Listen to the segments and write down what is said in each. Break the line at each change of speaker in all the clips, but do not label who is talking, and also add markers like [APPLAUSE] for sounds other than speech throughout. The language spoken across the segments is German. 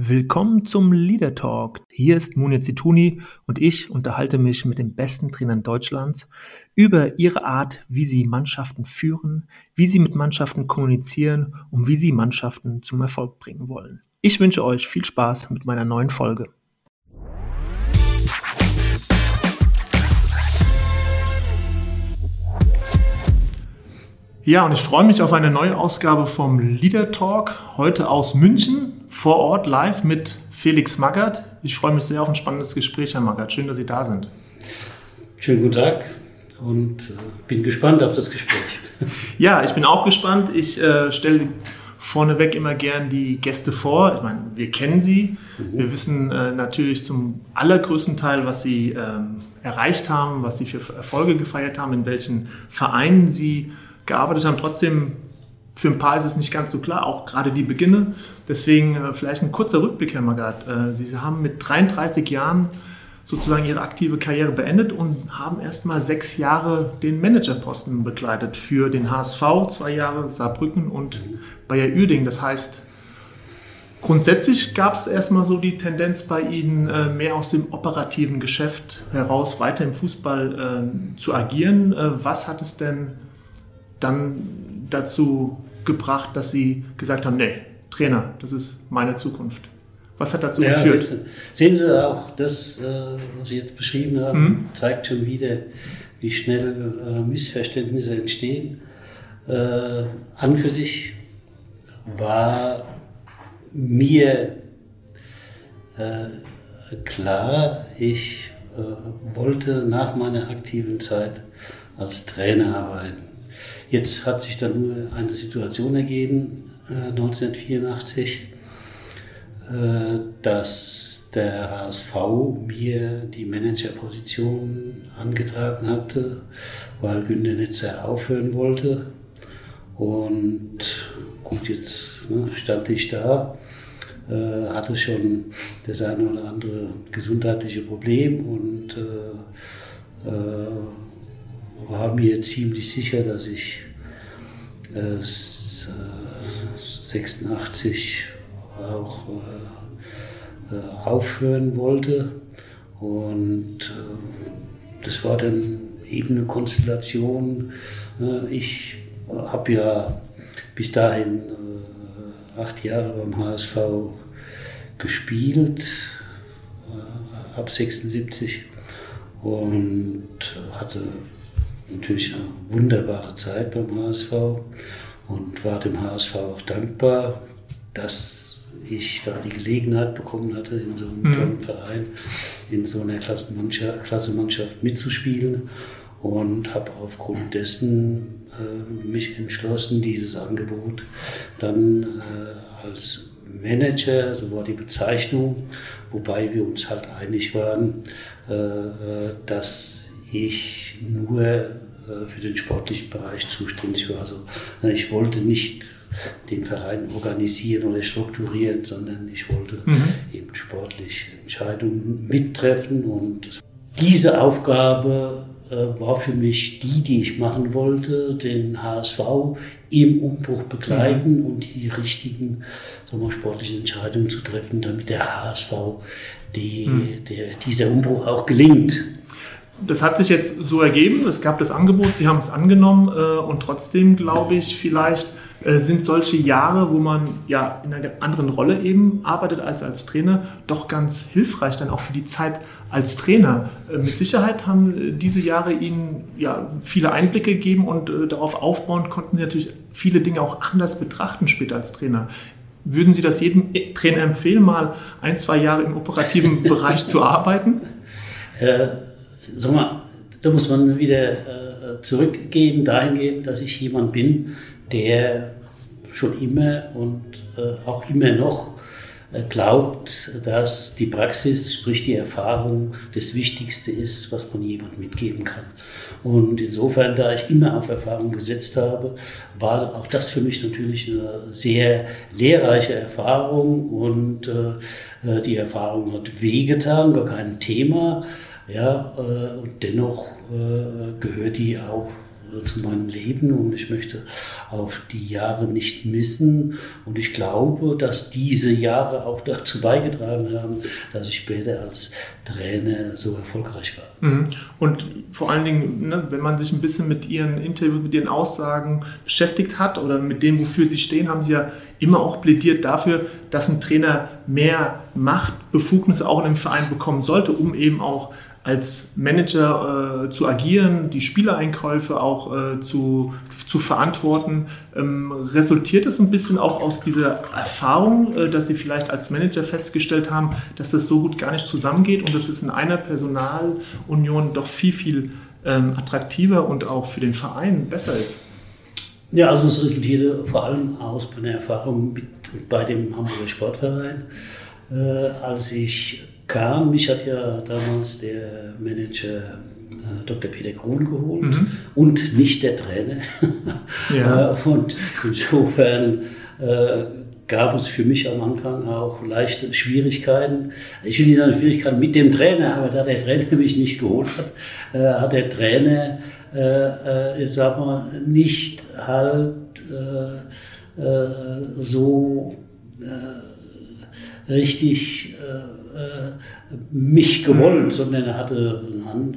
Willkommen zum Leader Talk. Hier ist Munir Zituni und ich unterhalte mich mit den besten Trainern Deutschlands über ihre Art, wie sie Mannschaften führen, wie sie mit Mannschaften kommunizieren und wie sie Mannschaften zum Erfolg bringen wollen. Ich wünsche euch viel Spaß mit meiner neuen Folge. Ja, und ich freue mich auf eine neue Ausgabe vom Leader Talk, heute aus München, vor Ort live mit Felix Magath. Ich freue mich sehr auf ein spannendes Gespräch, Herr Magath. Schön, dass Sie da sind.
Schönen guten Tag und äh, bin gespannt auf das Gespräch. [LAUGHS]
Ja, ich bin auch gespannt. Ich äh, stelle vorneweg immer gern die Gäste vor. Ich meine, wir kennen sie. Mhm. Wir wissen äh, natürlich zum allergrößten Teil, was sie ähm, erreicht haben, was sie für Erfolge gefeiert haben, in welchen Vereinen sie gearbeitet haben. Trotzdem, für ein paar ist es nicht ganz so klar, auch gerade die Beginne. Deswegen äh, vielleicht ein kurzer Rückblick, Herr Magath. Äh, Sie haben mit 33 Jahren sozusagen Ihre aktive Karriere beendet und haben erst mal sechs Jahre den Managerposten begleitet für den HSV, zwei Jahre Saarbrücken und Bayer Uerdingen. Das heißt, Grundsätzlich gab es erstmal so die Tendenz bei Ihnen, äh, mehr aus dem operativen Geschäft heraus weiter im Fußball äh, zu agieren. Äh, was hat es denn dann dazu gebracht, dass Sie gesagt haben, nee, Trainer, das ist meine Zukunft? Was hat dazu ja, geführt?
Sehen Sie auch, das, äh, was Sie jetzt beschrieben haben, mhm. zeigt schon wieder, wie schnell äh, Missverständnisse entstehen. Äh, an für sich war mir klar, ich wollte nach meiner aktiven Zeit als Trainer arbeiten. Jetzt hat sich dann nur eine Situation ergeben, äh, 1984, äh, dass der HSV mir die Managerposition angetragen hatte, weil Günter Netzer aufhören wollte. Und gut, jetzt ne, stand ich da, äh, hatte schon das eine oder andere gesundheitliche Problem und äh, äh, war mir ziemlich sicher, dass ich äh, 86 auch äh, äh, aufhören wollte. Und äh, das war dann eben eine Konstellation. Äh, ich habe ja bis dahin äh, acht Jahre beim HSV gespielt, ab 76 und hatte natürlich eine wunderbare Zeit beim HSV und war dem HSV auch dankbar, dass ich da die Gelegenheit bekommen hatte, in so einem mhm. tollen Verein, in so einer Klassenmannschaft mitzuspielen und habe aufgrund dessen äh, mich entschlossen, dieses Angebot dann äh, als Manager, so war die Bezeichnung, wobei wir uns halt einig waren, äh, äh dass ich nur äh, für den sportlichen Bereich zuständig war. Also ich wollte nicht den Verein organisieren oder strukturieren, sondern ich wollte mhm. eben sportlich Entscheidungen mittreffen und diese Aufgabe äh, war für mich die, die ich machen wollte, den HSV im Umbruch begleiten mhm. und die richtigen sagen wir, sportlichen Entscheidungen zu treffen, damit der HSV die, mhm. der, dieser Umbruch auch gelingt
das hat sich jetzt so ergeben, es gab das Angebot, Sie haben es angenommen äh, und trotzdem glaube ich, vielleicht äh, sind solche Jahre, wo man ja in einer anderen Rolle eben arbeitet als als Trainer, doch ganz hilfreich dann auch für die Zeit als Trainer. Äh, mit Sicherheit haben diese Jahre Ihnen ja viele Einblicke gegeben und äh, darauf aufbauen konnten Sie natürlich viele Dinge auch anders betrachten später als Trainer. Würden Sie das jedem Trainer empfehlen, mal ein, zwei Jahre im operativen [LAUGHS] Bereich zu arbeiten?
Sag mal, da muss man wieder äh, zurückgehen, dahingehend, dass ich jemand bin, der schon immer und äh, auch immer noch äh, glaubt, dass die Praxis, sprich die Erfahrung, das Wichtigste ist, was man jemandem mitgeben kann. Und insofern, da ich immer auf Erfahrung gesetzt habe, war auch das für mich natürlich eine sehr lehrreiche Erfahrung und die Erfahrung hat wehgetan, gar kein Thema. Ja, äh, und dennoch äh, gehört die auch zu meinem Leben und ich möchte auch die Jahre nicht missen. Und ich glaube, dass diese Jahre auch dazu beigetragen haben, dass ich später als Trainer so erfolgreich war.
Mhm. Und vor allen Dingen, ne, wenn man sich ein bisschen mit Ihren Interviews, mit Ihren Aussagen beschäftigt hat oder mit dem, wofür Sie stehen, haben Sie ja immer auch plädiert dafür, dass ein Trainer mehr Machtbefugnisse auch in einem Verein bekommen sollte, um eben auch als Manager äh, zu agieren, die Spielereinkäufe auch äh, zu, zu verantworten. Ähm, resultiert es ein bisschen auch aus dieser Erfahrung, äh, dass Sie vielleicht als Manager festgestellt haben, dass das so gut gar nicht zusammengeht und dass es in einer Personalunion doch viel, viel ähm, attraktiver und auch für den Verein besser ist?
Ja, also es resultierte vor allem aus meiner Erfahrung mit, bei dem Hamburger Sportverein. Äh, als ich kam. Mich hat ja damals der Manager äh, Dr. Peter Grun geholt mhm. und nicht der Trainer. [LAUGHS] Ja. Äh, und insofern äh, gab es für mich am Anfang auch leichte Schwierigkeiten. Ich will nicht sagen Schwierigkeiten mit dem Trainer, aber da der Trainer [LAUGHS] mich nicht geholt hat, äh, hat der Trainer, äh, äh, jetzt sagen wir, nicht halt so richtig äh, mich gewollt, sondern er hatte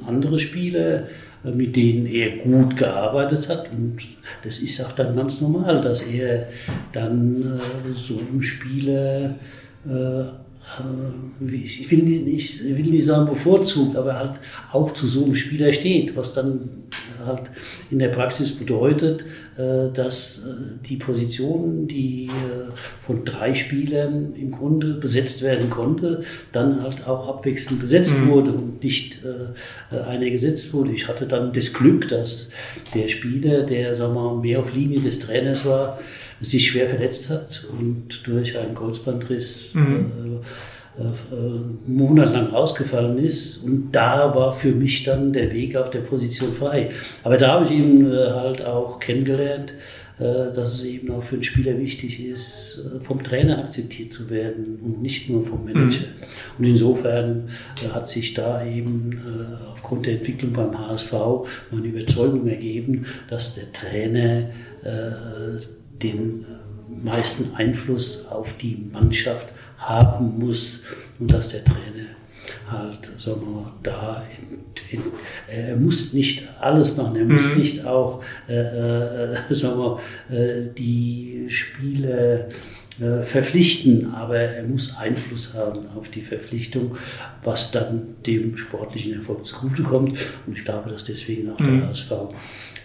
andere Spiele, äh, mit denen er gut gearbeitet hat. Und das ist auch dann ganz normal, dass er dann äh, so im Spiele äh, ich will nicht, ich will nicht sagen bevorzugt, aber halt auch zu so einem Spieler steht, was dann halt in der Praxis bedeutet, äh, dass äh, die Position, die von drei Spielern im Grunde besetzt werden konnte, dann halt auch abwechselnd besetzt mhm. wurde und nicht einer gesetzt wurde. Ich hatte dann das Glück, dass der Spieler, der sagen wir, mehr auf Linie des Trainers war, sich schwer verletzt hat und durch einen Kreuzbandriss mhm. äh, äh, monatelang ausgefallen ist. Und da war für mich dann der Weg auf der Position frei. Aber da habe ich ihn äh, halt auch kennengelernt, äh, dass es eben auch für einen Spieler wichtig ist, äh, vom Trainer akzeptiert zu werden und nicht nur vom Manager. Mhm. Und insofern äh, hat sich da eben aufgrund der Entwicklung beim HSV meine Überzeugung ergeben, dass der Trainer den äh, meisten Einfluss auf die Mannschaft haben muss und dass der Trainer halt, sagen wir, da in, in, er muss nicht alles machen, er muss mhm. nicht auch, äh, äh, sagen wir, äh, die Spiele äh, verpflichten, aber er muss Einfluss haben auf die Verpflichtung, was dann dem sportlichen Erfolg zugutekommt. Und ich glaube, dass deswegen auch mhm. der HSV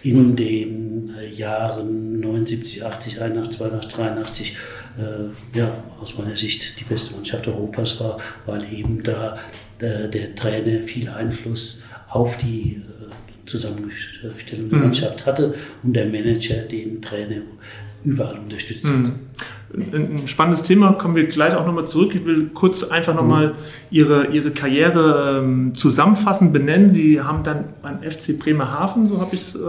in den äh, Jahren 79, 80, 81, 82, 83 äh, ja, aus meiner Sicht die beste Mannschaft Europas war, weil eben da äh, der Trainer viel Einfluss auf die äh, Zusammenstellung der mhm. Mannschaft hatte und der Manager den Trainer überall unterstützt hat.
Ein spannendes Thema, kommen wir gleich auch nochmal zurück. Ich will kurz einfach nochmal Ihre, Ihre Karriere ähm, zusammenfassen, benennen. Sie haben dann beim FC Bremerhaven, so habe ich es äh,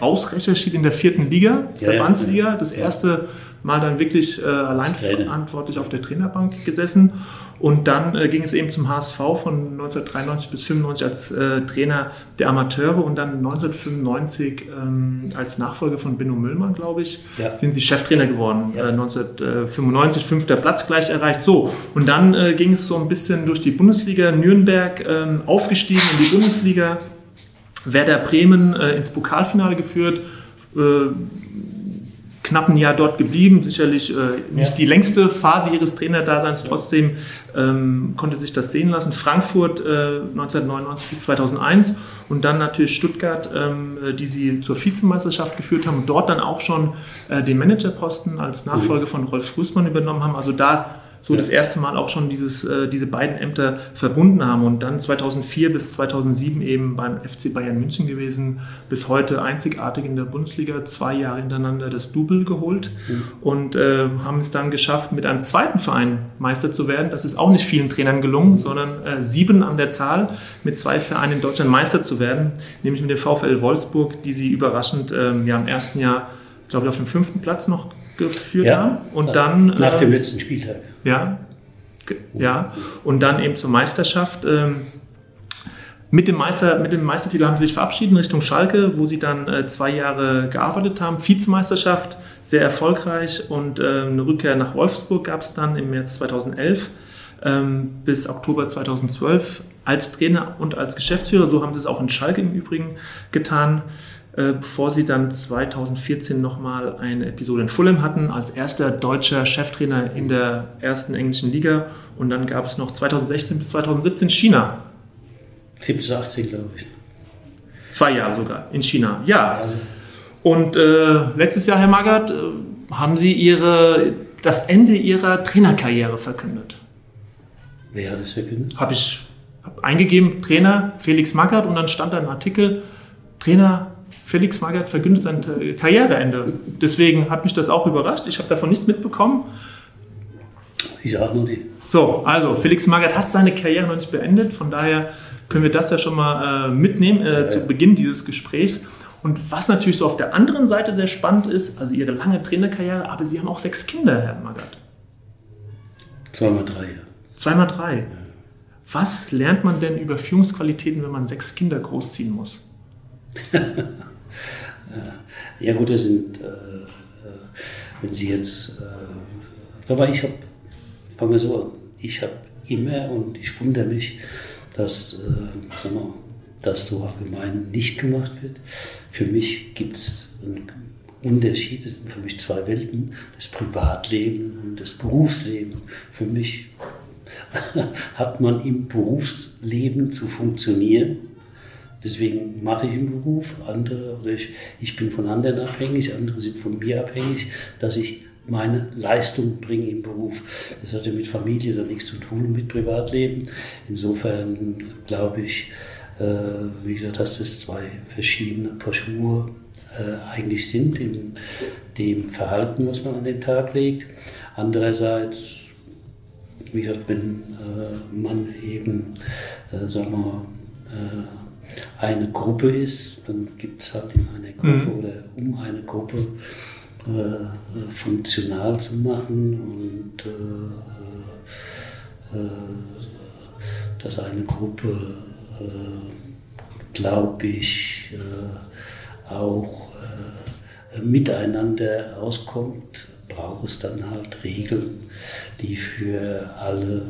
rausrecherchiert, in der vierten Liga, ja, Verbandsliga, das erste Mal dann wirklich äh, allein verantwortlich auf der Trainerbank gesessen und dann äh, ging es eben zum HSV von 1993 bis 1995 als äh, Trainer der Amateure und dann 1995 ähm, als Nachfolger von Benno Müllmann, glaube ich, ja. sind sie Cheftrainer geworden. Ja. Äh, 1995 fünfter Platz gleich erreicht. So, und dann äh, ging es so ein bisschen durch die Bundesliga. Nürnberg ähm, aufgestiegen in die Bundesliga. Werder Bremen äh, ins Pokalfinale geführt äh, knappen Jahr dort geblieben, sicherlich äh, nicht ja. die längste Phase ihres Trainerdaseins, trotzdem ähm, konnte sich das sehen lassen. Frankfurt äh, 1999 bis 2001 und dann natürlich Stuttgart, ähm, äh, die sie zur Vizemeisterschaft geführt haben und dort dann auch schon äh, den Managerposten als Nachfolger mhm. von Rolf Fußmann übernommen haben. Also da so ja. das erste Mal auch schon dieses, äh, diese beiden Ämter verbunden haben und dann 2004 bis 2007 eben beim FC Bayern München gewesen, bis heute einzigartig in der Bundesliga, zwei Jahre hintereinander das Double geholt mhm. und äh, haben es dann geschafft, mit einem zweiten Verein Meister zu werden. Das ist auch nicht vielen Trainern gelungen, mhm. sondern äh, sieben an der Zahl, mit zwei Vereinen in Deutschland Meister zu werden, nämlich mit dem VfL Wolfsburg, die sie überraschend ähm, ja, im ersten Jahr, glaube ich, auf dem fünften Platz noch geführt ja, haben. Und dann,
nach äh, dem letzten Spieltag.
Ja, ja. Und dann eben zur Meisterschaft. Ähm, Mit dem, Meister, mit dem Meistertitel haben sie sich verabschiedet Richtung Schalke, wo sie dann äh, zwei Jahre gearbeitet haben. Vizemeisterschaft, sehr erfolgreich und äh, eine Rückkehr nach Wolfsburg gab es dann im März 2011 ähm, bis Oktober 2012 als Trainer und als Geschäftsführer. So haben sie es auch in Schalke im Übrigen getan, äh, bevor sie dann 2014 nochmal eine Episode in Fulham hatten, als erster deutscher Cheftrainer in der ersten englischen Liga. Und dann gab es noch 2016 bis 2017 China
17, 18, glaube ich.
Zwei Jahre sogar in China, ja. Und äh, letztes Jahr, Herr Magath, äh, haben Sie Ihre, das Ende Ihrer Trainerkarriere verkündet.
Wer hat das verkündet?
Habe ich hab eingegeben, Trainer Felix Magath und dann stand da ein Artikel, Trainer Felix Magath verkündet sein Karriereende. Deswegen hat mich das auch überrascht. Ich habe davon nichts mitbekommen.
Ich auch nur die.
So, also Felix Magath hat seine Karriere noch nicht beendet, von daher können wir das ja schon mal äh, mitnehmen äh, ja, zu Beginn dieses Gesprächs. Und was natürlich so auf der anderen Seite sehr spannend ist, also Ihre lange Trainerkarriere, aber Sie haben auch sechs Kinder, Herr Magath.
Zweimal drei, ja.
Zweimal drei. Ja. Was lernt man denn über Führungsqualitäten, wenn man sechs Kinder großziehen muss? [LAUGHS]
ja gut, das sind, äh, äh, wenn Sie jetzt, äh, aber ich habe, fangen wir so an, ich habe immer und ich wundere mich, dass äh, wir, das so allgemein nicht gemacht wird. Für mich gibt es einen Unterschied, es sind für mich zwei Welten, das Privatleben und das Berufsleben. Für mich [LAUGHS] hat man im Berufsleben zu funktionieren. Deswegen mache ich einen Beruf, andere, oder ich, ich bin von anderen abhängig, andere sind von mir abhängig, dass ich meine Leistung bringe im Beruf. Das hat ja mit Familie dann nichts zu tun, mit Privatleben. Insofern glaube ich, äh, wie gesagt, dass das zwei verschiedene Paar äh, eigentlich sind, in dem Verhalten, was man an den Tag legt. Andererseits, wie gesagt, wenn äh, man eben, sagen wir, äh, eine Gruppe ist, dann gibt es halt in einer Gruppe mhm. oder um eine Gruppe äh, funktional zu machen und äh, äh, dass eine Gruppe, glaube ich, auch miteinander auskommt, braucht es dann halt Regeln, die für alle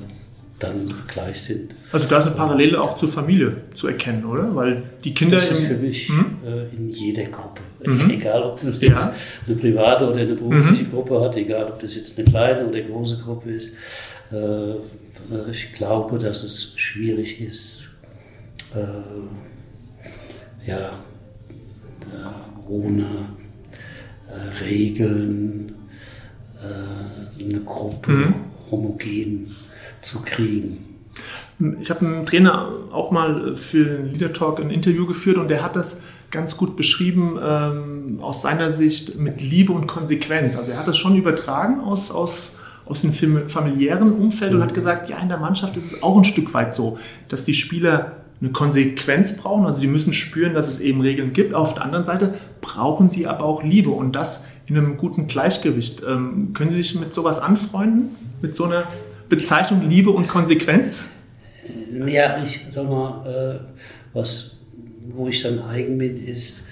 dann gleich sind.
Also da ist eine Parallele auch zur Familie zu erkennen, oder? Weil die Kinder.
Das ist für mich hm? äh, in jeder Gruppe. Mhm. [LAUGHS] Egal, ob man ja. jetzt eine private oder eine berufliche mhm. Gruppe hat, egal, ob das jetzt eine kleine oder große Gruppe ist. Äh, äh ich glaube, dass es schwierig ist, äh, ja, äh, ohne äh, Regeln eine Gruppe mhm. homogen zu kriegen.
Ich habe einen Trainer auch mal für den Leader Talk ein Interview geführt und der hat das ganz gut beschrieben ähm, aus seiner Sicht mit Liebe und Konsequenz. Also er hat das schon übertragen aus, aus, aus dem familiären Umfeld und hat mhm. gesagt, ja, in der Mannschaft ist es auch ein Stück weit so, dass die Spieler eine Konsequenz brauchen, also die müssen spüren, dass es eben Regeln gibt. Auf der anderen Seite brauchen sie aber auch Liebe und das in einem guten Gleichgewicht. Ähm, können Sie sich mit sowas anfreunden? Mit so einer Bezeichnung Liebe und Konsequenz?
Ja, ich sag mal, äh, was, wo ich dann eigen bin, ist,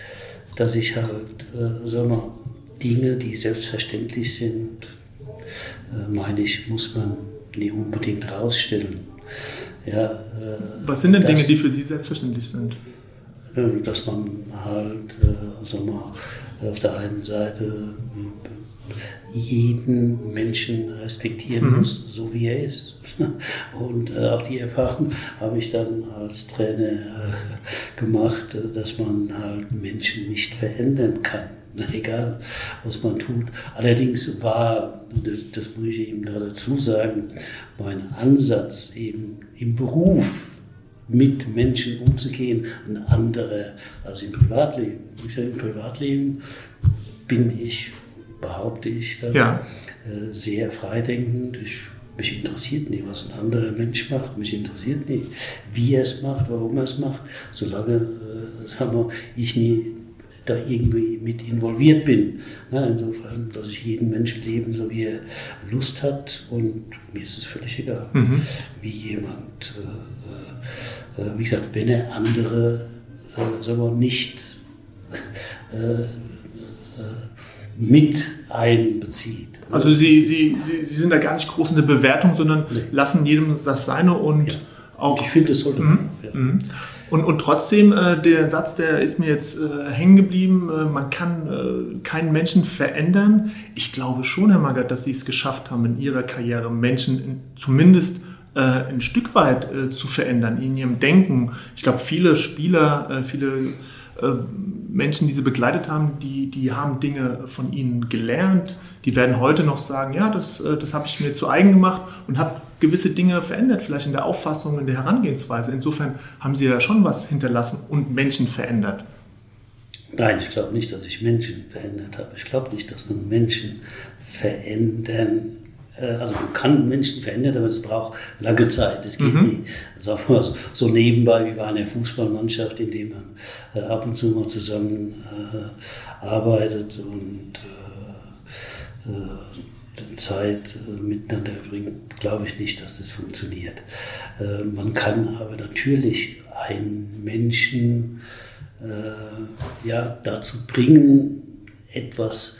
dass ich halt, äh, sag mal, Dinge, die selbstverständlich sind, äh, meine ich, muss man nie unbedingt rausstellen. Ja, äh,
was sind denn dass, Dinge, die für Sie selbstverständlich sind?
Äh, dass man halt, äh, sag mal, auf der einen Seite jeden Menschen respektieren mhm. muss, so wie er ist. [LAUGHS] Und äh, auch die Erfahrung habe ich dann als Trainer äh, gemacht, äh, dass man halt Menschen nicht verändern kann. [LAUGHS] Egal, was man tut. Allerdings war, das, das muss ich eben da dazu sagen, mein Ansatz eben im Beruf mit Menschen umzugehen, ein anderer als im Privatleben. Im Privatleben bin ich behaupte ich dann, ja. äh, sehr freidenkend. Ich, mich interessiert nicht, was ein anderer Mensch macht. Mich interessiert nicht, wie er es macht, warum er es macht. Solange äh, sagen wir, ich nie da irgendwie mit involviert bin. Ne? Insofern lasse ich jeden Menschen leben, so wie er Lust hat und mir ist es völlig egal, mhm. wie jemand, äh, äh, wie gesagt, wenn er andere, äh, sagen wir, nicht äh, äh, mit einbezieht.
Also Sie, Sie, Sie, Sie sind da gar nicht groß in der Bewertung, sondern nee. lassen jedem das Seine und
ja. auch. Ich finde, das sollte man. Mhm.
Ja. Mhm. Und, und trotzdem, äh, der Satz, der ist mir jetzt äh, hängen geblieben, äh, man kann äh, keinen Menschen verändern. Ich glaube schon, Herr Magath, dass Sie es geschafft haben, in Ihrer Karriere Menschen in, zumindest äh, ein Stück weit äh, zu verändern, in ihrem Denken. Ich glaube, viele Spieler, viele Menschen, die sie begleitet haben, die, die haben Dinge von ihnen gelernt. Die werden heute noch sagen, ja, das, das habe ich mir zu eigen gemacht und habe gewisse Dinge verändert, vielleicht in der Auffassung, in der Herangehensweise. Insofern haben Sie ja schon was hinterlassen und Menschen verändert.
Nein, ich glaube nicht, dass ich Menschen verändert habe. Ich glaube nicht, dass man Menschen verändern äh, also man kann Menschen verändern, aber es braucht lange Zeit. Es geht mhm. nicht sagen wir, so nebenbei wie bei einer Fußballmannschaft, in der man äh, ab und zu mal zusammen äh, arbeitet und äh, äh Zeit äh, miteinander verbringen, glaube ich nicht, dass das funktioniert. Äh, man kann aber natürlich einen Menschen äh, ja, dazu bringen, etwas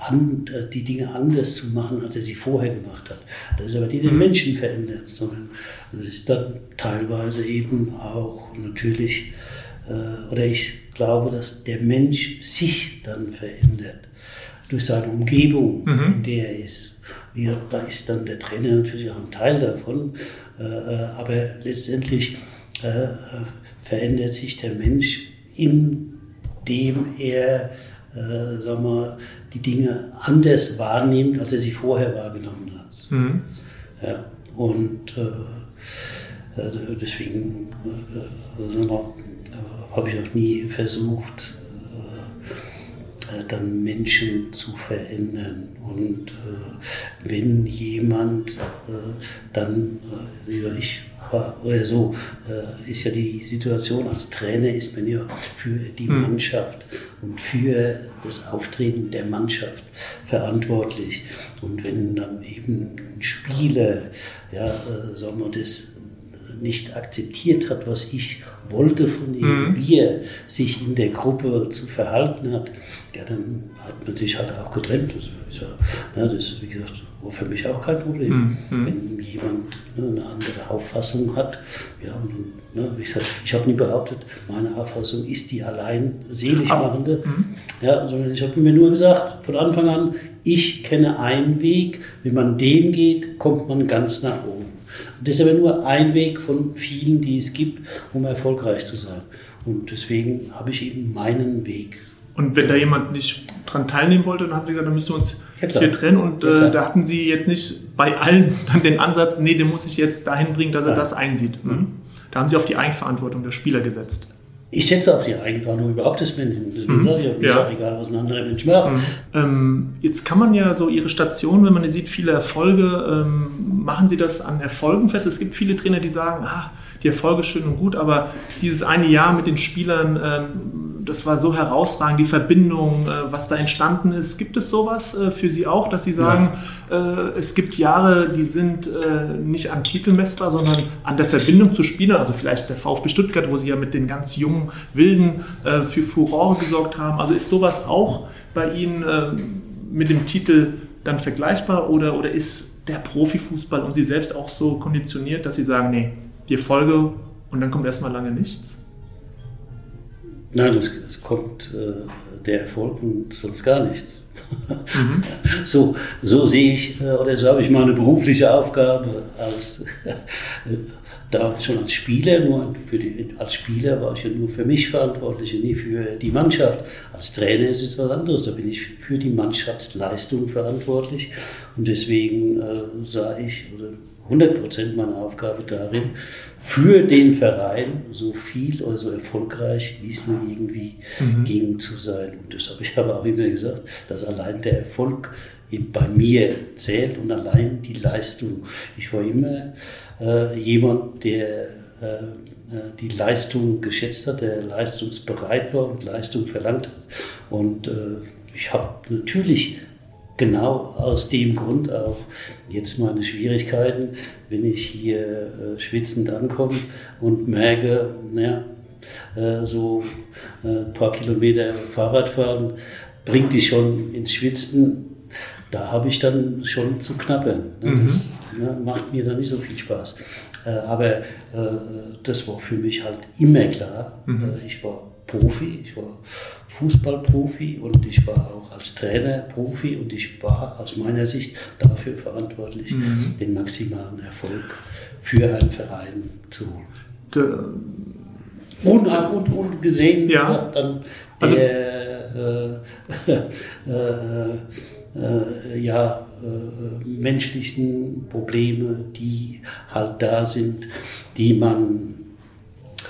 an, die Dinge anders zu machen, als er sie vorher gemacht hat. Das ist aber die den mhm. Menschen verändert, sondern das ist dann teilweise eben auch natürlich, oder ich glaube, dass der Mensch sich dann verändert durch seine Umgebung, mhm. in der er ist. Ja, da ist dann der Trainer natürlich auch ein Teil davon, äh, äh aber letztendlich äh, äh, verändert sich der Mensch, indem er äh, sag mal, die Dinge anders wahrnimmt, als er sie vorher wahrgenommen hat. Mhm. Ja, und äh, deswegen habe ich auch nie versucht, äh, dann Menschen zu verändern. Und äh, wenn jemand äh, dann, äh, ich oder so, äh, ist ja die Situation als Trainer, ist man ja für die hm. Mannschaft und für das Auftreten der Mannschaft verantwortlich. Und wenn dann eben ein Spieler, ja, äh, sagen wir, das nicht akzeptiert hat, was ich wollte von ihm, mhm. wie er sich in der Gruppe zu verhalten hat, ja, dann hat man sich halt auch getrennt. Das ist, ja, ne, das, wie gesagt, war für mich auch kein Problem. Mhm. Wenn jemand ne, eine andere Auffassung hat, ja, und, ne, wie gesagt, ich habe nie behauptet, meine Auffassung ist die allein seligmachende, mhm. ja, sondern ich habe mir nur gesagt, von Anfang an, ich kenne einen Weg, wenn man den geht, kommt man ganz nach oben. Und das ist aber nur ein Weg von vielen, die es gibt, um erfolgreich zu sein. Und deswegen habe ich eben meinen Weg.
Und wenn da jemand nicht dran teilnehmen wollte, dann haben Sie gesagt, dann müssen wir uns ja, hier trennen. Und ja, äh, da hatten Sie jetzt nicht bei allen dann den Ansatz, nee, den muss ich jetzt dahin bringen, dass er Nein. das einsieht. Mhm. Da haben Sie auf die Eigenverantwortung der Spieler gesetzt.
Ich setze auf die Eigenverantwortung überhaupt das Menschen. Deswegen mhm. sage ich, mir ja. ist auch egal, was ein anderer Mensch macht. Mhm.
Ähm, jetzt kann man ja so Ihre Station, wenn man sieht, viele Erfolge, ähm, machen Sie das an Erfolgen fest? Es gibt viele Trainer, die sagen, ah, die Erfolge schön und gut, aber dieses eine Jahr mit den Spielern, ähm, das war so herausragend, die Verbindung, äh, was da entstanden ist. Gibt es sowas äh, für Sie auch, dass Sie sagen, ja. äh, es gibt Jahre, die sind äh, nicht am Titel messbar, sondern an der Verbindung zu Spielern, also vielleicht der VfB Stuttgart, wo Sie ja mit den ganz jungen Wilden äh, für Furore gesorgt haben. Also ist sowas auch bei Ihnen mit dem Titel dann vergleichbar oder, oder ist der Profifußball und Sie selbst auch so konditioniert, dass Sie sagen, nee, die Erfolge und dann kommt erstmal lange nichts?
Nein, es, es kommt äh, der Erfolg und sonst gar nichts. Mhm. [LAUGHS] So, so sehe ich, äh, oder so habe ich meine berufliche Aufgabe als, [LAUGHS] äh, da schon als Spieler, nur für die, als Spieler war ich ja nur für mich verantwortlich und nie für die Mannschaft. Als Trainer ist es was anderes, da bin ich für die Mannschaftsleistung verantwortlich und deswegen äh, sah ich, oder 100 Prozent meiner Aufgabe darin, für den Verein so viel oder so erfolgreich, wie es nur irgendwie mhm. ging, zu sein. Und das habe ich aber auch immer gesagt, dass allein der Erfolg bei mir zählt und allein die Leistung. Ich war immer äh, jemand, der äh, äh, die Leistung geschätzt hat, der leistungsbereit war und Leistung verlangt hat. Und äh, ich habe natürlich genau aus dem Grund auch jetzt meine Schwierigkeiten, wenn ich hier äh, schwitzend ankomme und merke, naja, äh, so äh, ein paar Kilometer Fahrradfahren bringt dich schon ins Schwitzen. Da habe ich dann schon zu knabbern. Ne? Mhm. Das ne, macht mir dann nicht so viel Spaß. Äh, aber äh, das war für mich halt immer klar. Mhm. Äh, ich war Profi, ich war Fußballprofi und ich war auch als Trainer Profi und ich war aus meiner Sicht dafür verantwortlich, mhm. den maximalen Erfolg für einen Verein zu holen. Und, und, und gesehen, ja. gesagt, dann also, der äh, [LAUGHS] äh, äh, ja, äh, menschlichen Probleme, die halt da sind, die man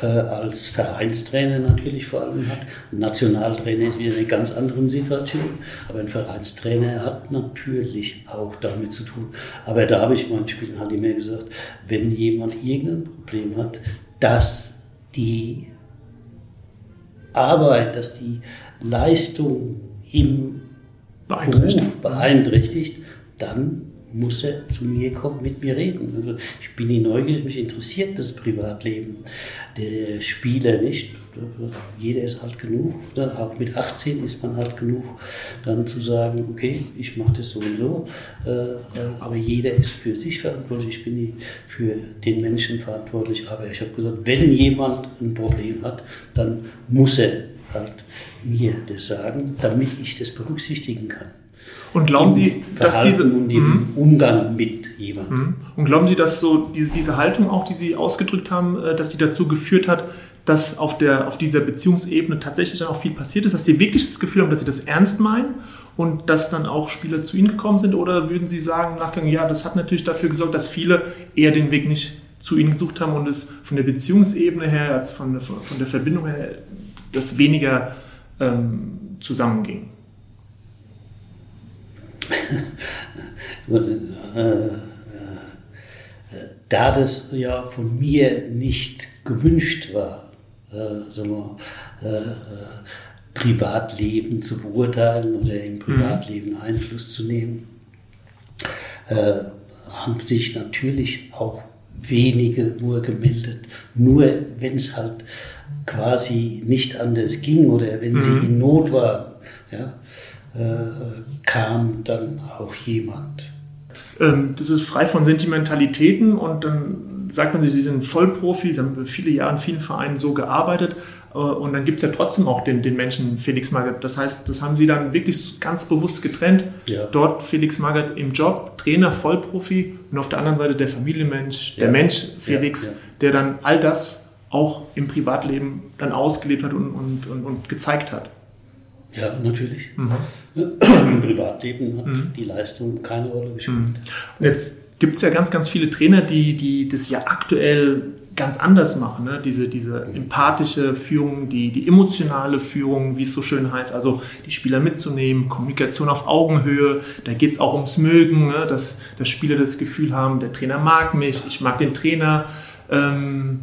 äh, als Vereinstrainer natürlich vor allem hat. Ein Nationaltrainer ist wieder eine ganz andere Situation, aber ein Vereinstrainer hat natürlich auch damit zu tun. Aber da habe ich meinen Spielern halt immer gesagt, wenn jemand irgendein Problem hat, dass die Arbeit, dass die Leistung im Beruf beeinträchtigt, dann muss er zu mir kommen, mit mir reden. Also ich bin nie neugierig, mich interessiert das Privatleben der Spieler nicht. Jeder ist halt genug, auch mit 18 ist man halt genug, dann zu sagen, okay, ich mache das so und so, äh, äh, aber jeder ist für sich verantwortlich, ich bin nie für den Menschen verantwortlich, aber ich habe gesagt, wenn jemand ein Problem hat, dann muss er halt mir das sagen, damit ich das berücksichtigen kann.
Und glauben Sie, dass diese
und im mhm. Umgang mit jemandem.
Mhm. Und glauben Sie, dass so diese, diese Haltung auch, die Sie ausgedrückt haben, äh, dass sie dazu geführt hat, dass auf, der, auf dieser Beziehungsebene tatsächlich dann auch viel passiert ist, dass Sie wirklich das Gefühl haben, dass Sie das ernst meinen und dass dann auch Spieler zu Ihnen gekommen sind? Oder würden Sie sagen im Nachgang, ja, das hat natürlich dafür gesorgt, dass viele eher den Weg nicht zu Ihnen gesucht haben und es von der Beziehungsebene her, also von, von der Verbindung her, das weniger ähm, zusammenging? [LAUGHS]
da das ja von mir nicht gewünscht war, äh, sagen wir, äh, Privatleben zu beurteilen oder im Privatleben mhm. Einfluss zu nehmen, äh, haben sich natürlich auch wenige nur gemeldet. Nur wenn es halt quasi nicht anders ging oder wenn mhm. sie in Not waren. Ja, äh, kam dann auch jemand.
Ähm, das ist frei von Sentimentalitäten und dann sagt man, Sie sind Vollprofi, Sie haben viele Jahre in vielen Vereinen so gearbeitet äh, und dann gibt es ja trotzdem auch den, den Menschen Felix Magath. Das heißt, das haben Sie dann wirklich ganz bewusst getrennt. Ja. Dort Felix Magath im Job, Trainer, Vollprofi und auf der anderen Seite der Familienmensch, der ja. Mensch Felix, ja. der dann all das auch im Privatleben dann ausgelebt hat und, und, und, und gezeigt hat.
Ja, natürlich. Mhm. Im Privatleben hat mhm. die Leistung keine Rolle gespielt. Mhm.
Und jetzt gibt es ja ganz, ganz viele Trainer, die, die das ja aktuell ganz anders machen. Ne? Diese, diese empathische Führung, die, die emotionale Führung, wie es so schön heißt, also die Spieler mitzunehmen, Kommunikation auf Augenhöhe. Da geht es auch ums Mögen, ne? dass, dass Spieler das Gefühl haben, der Trainer mag mich, ich mag den Trainer. Ähm,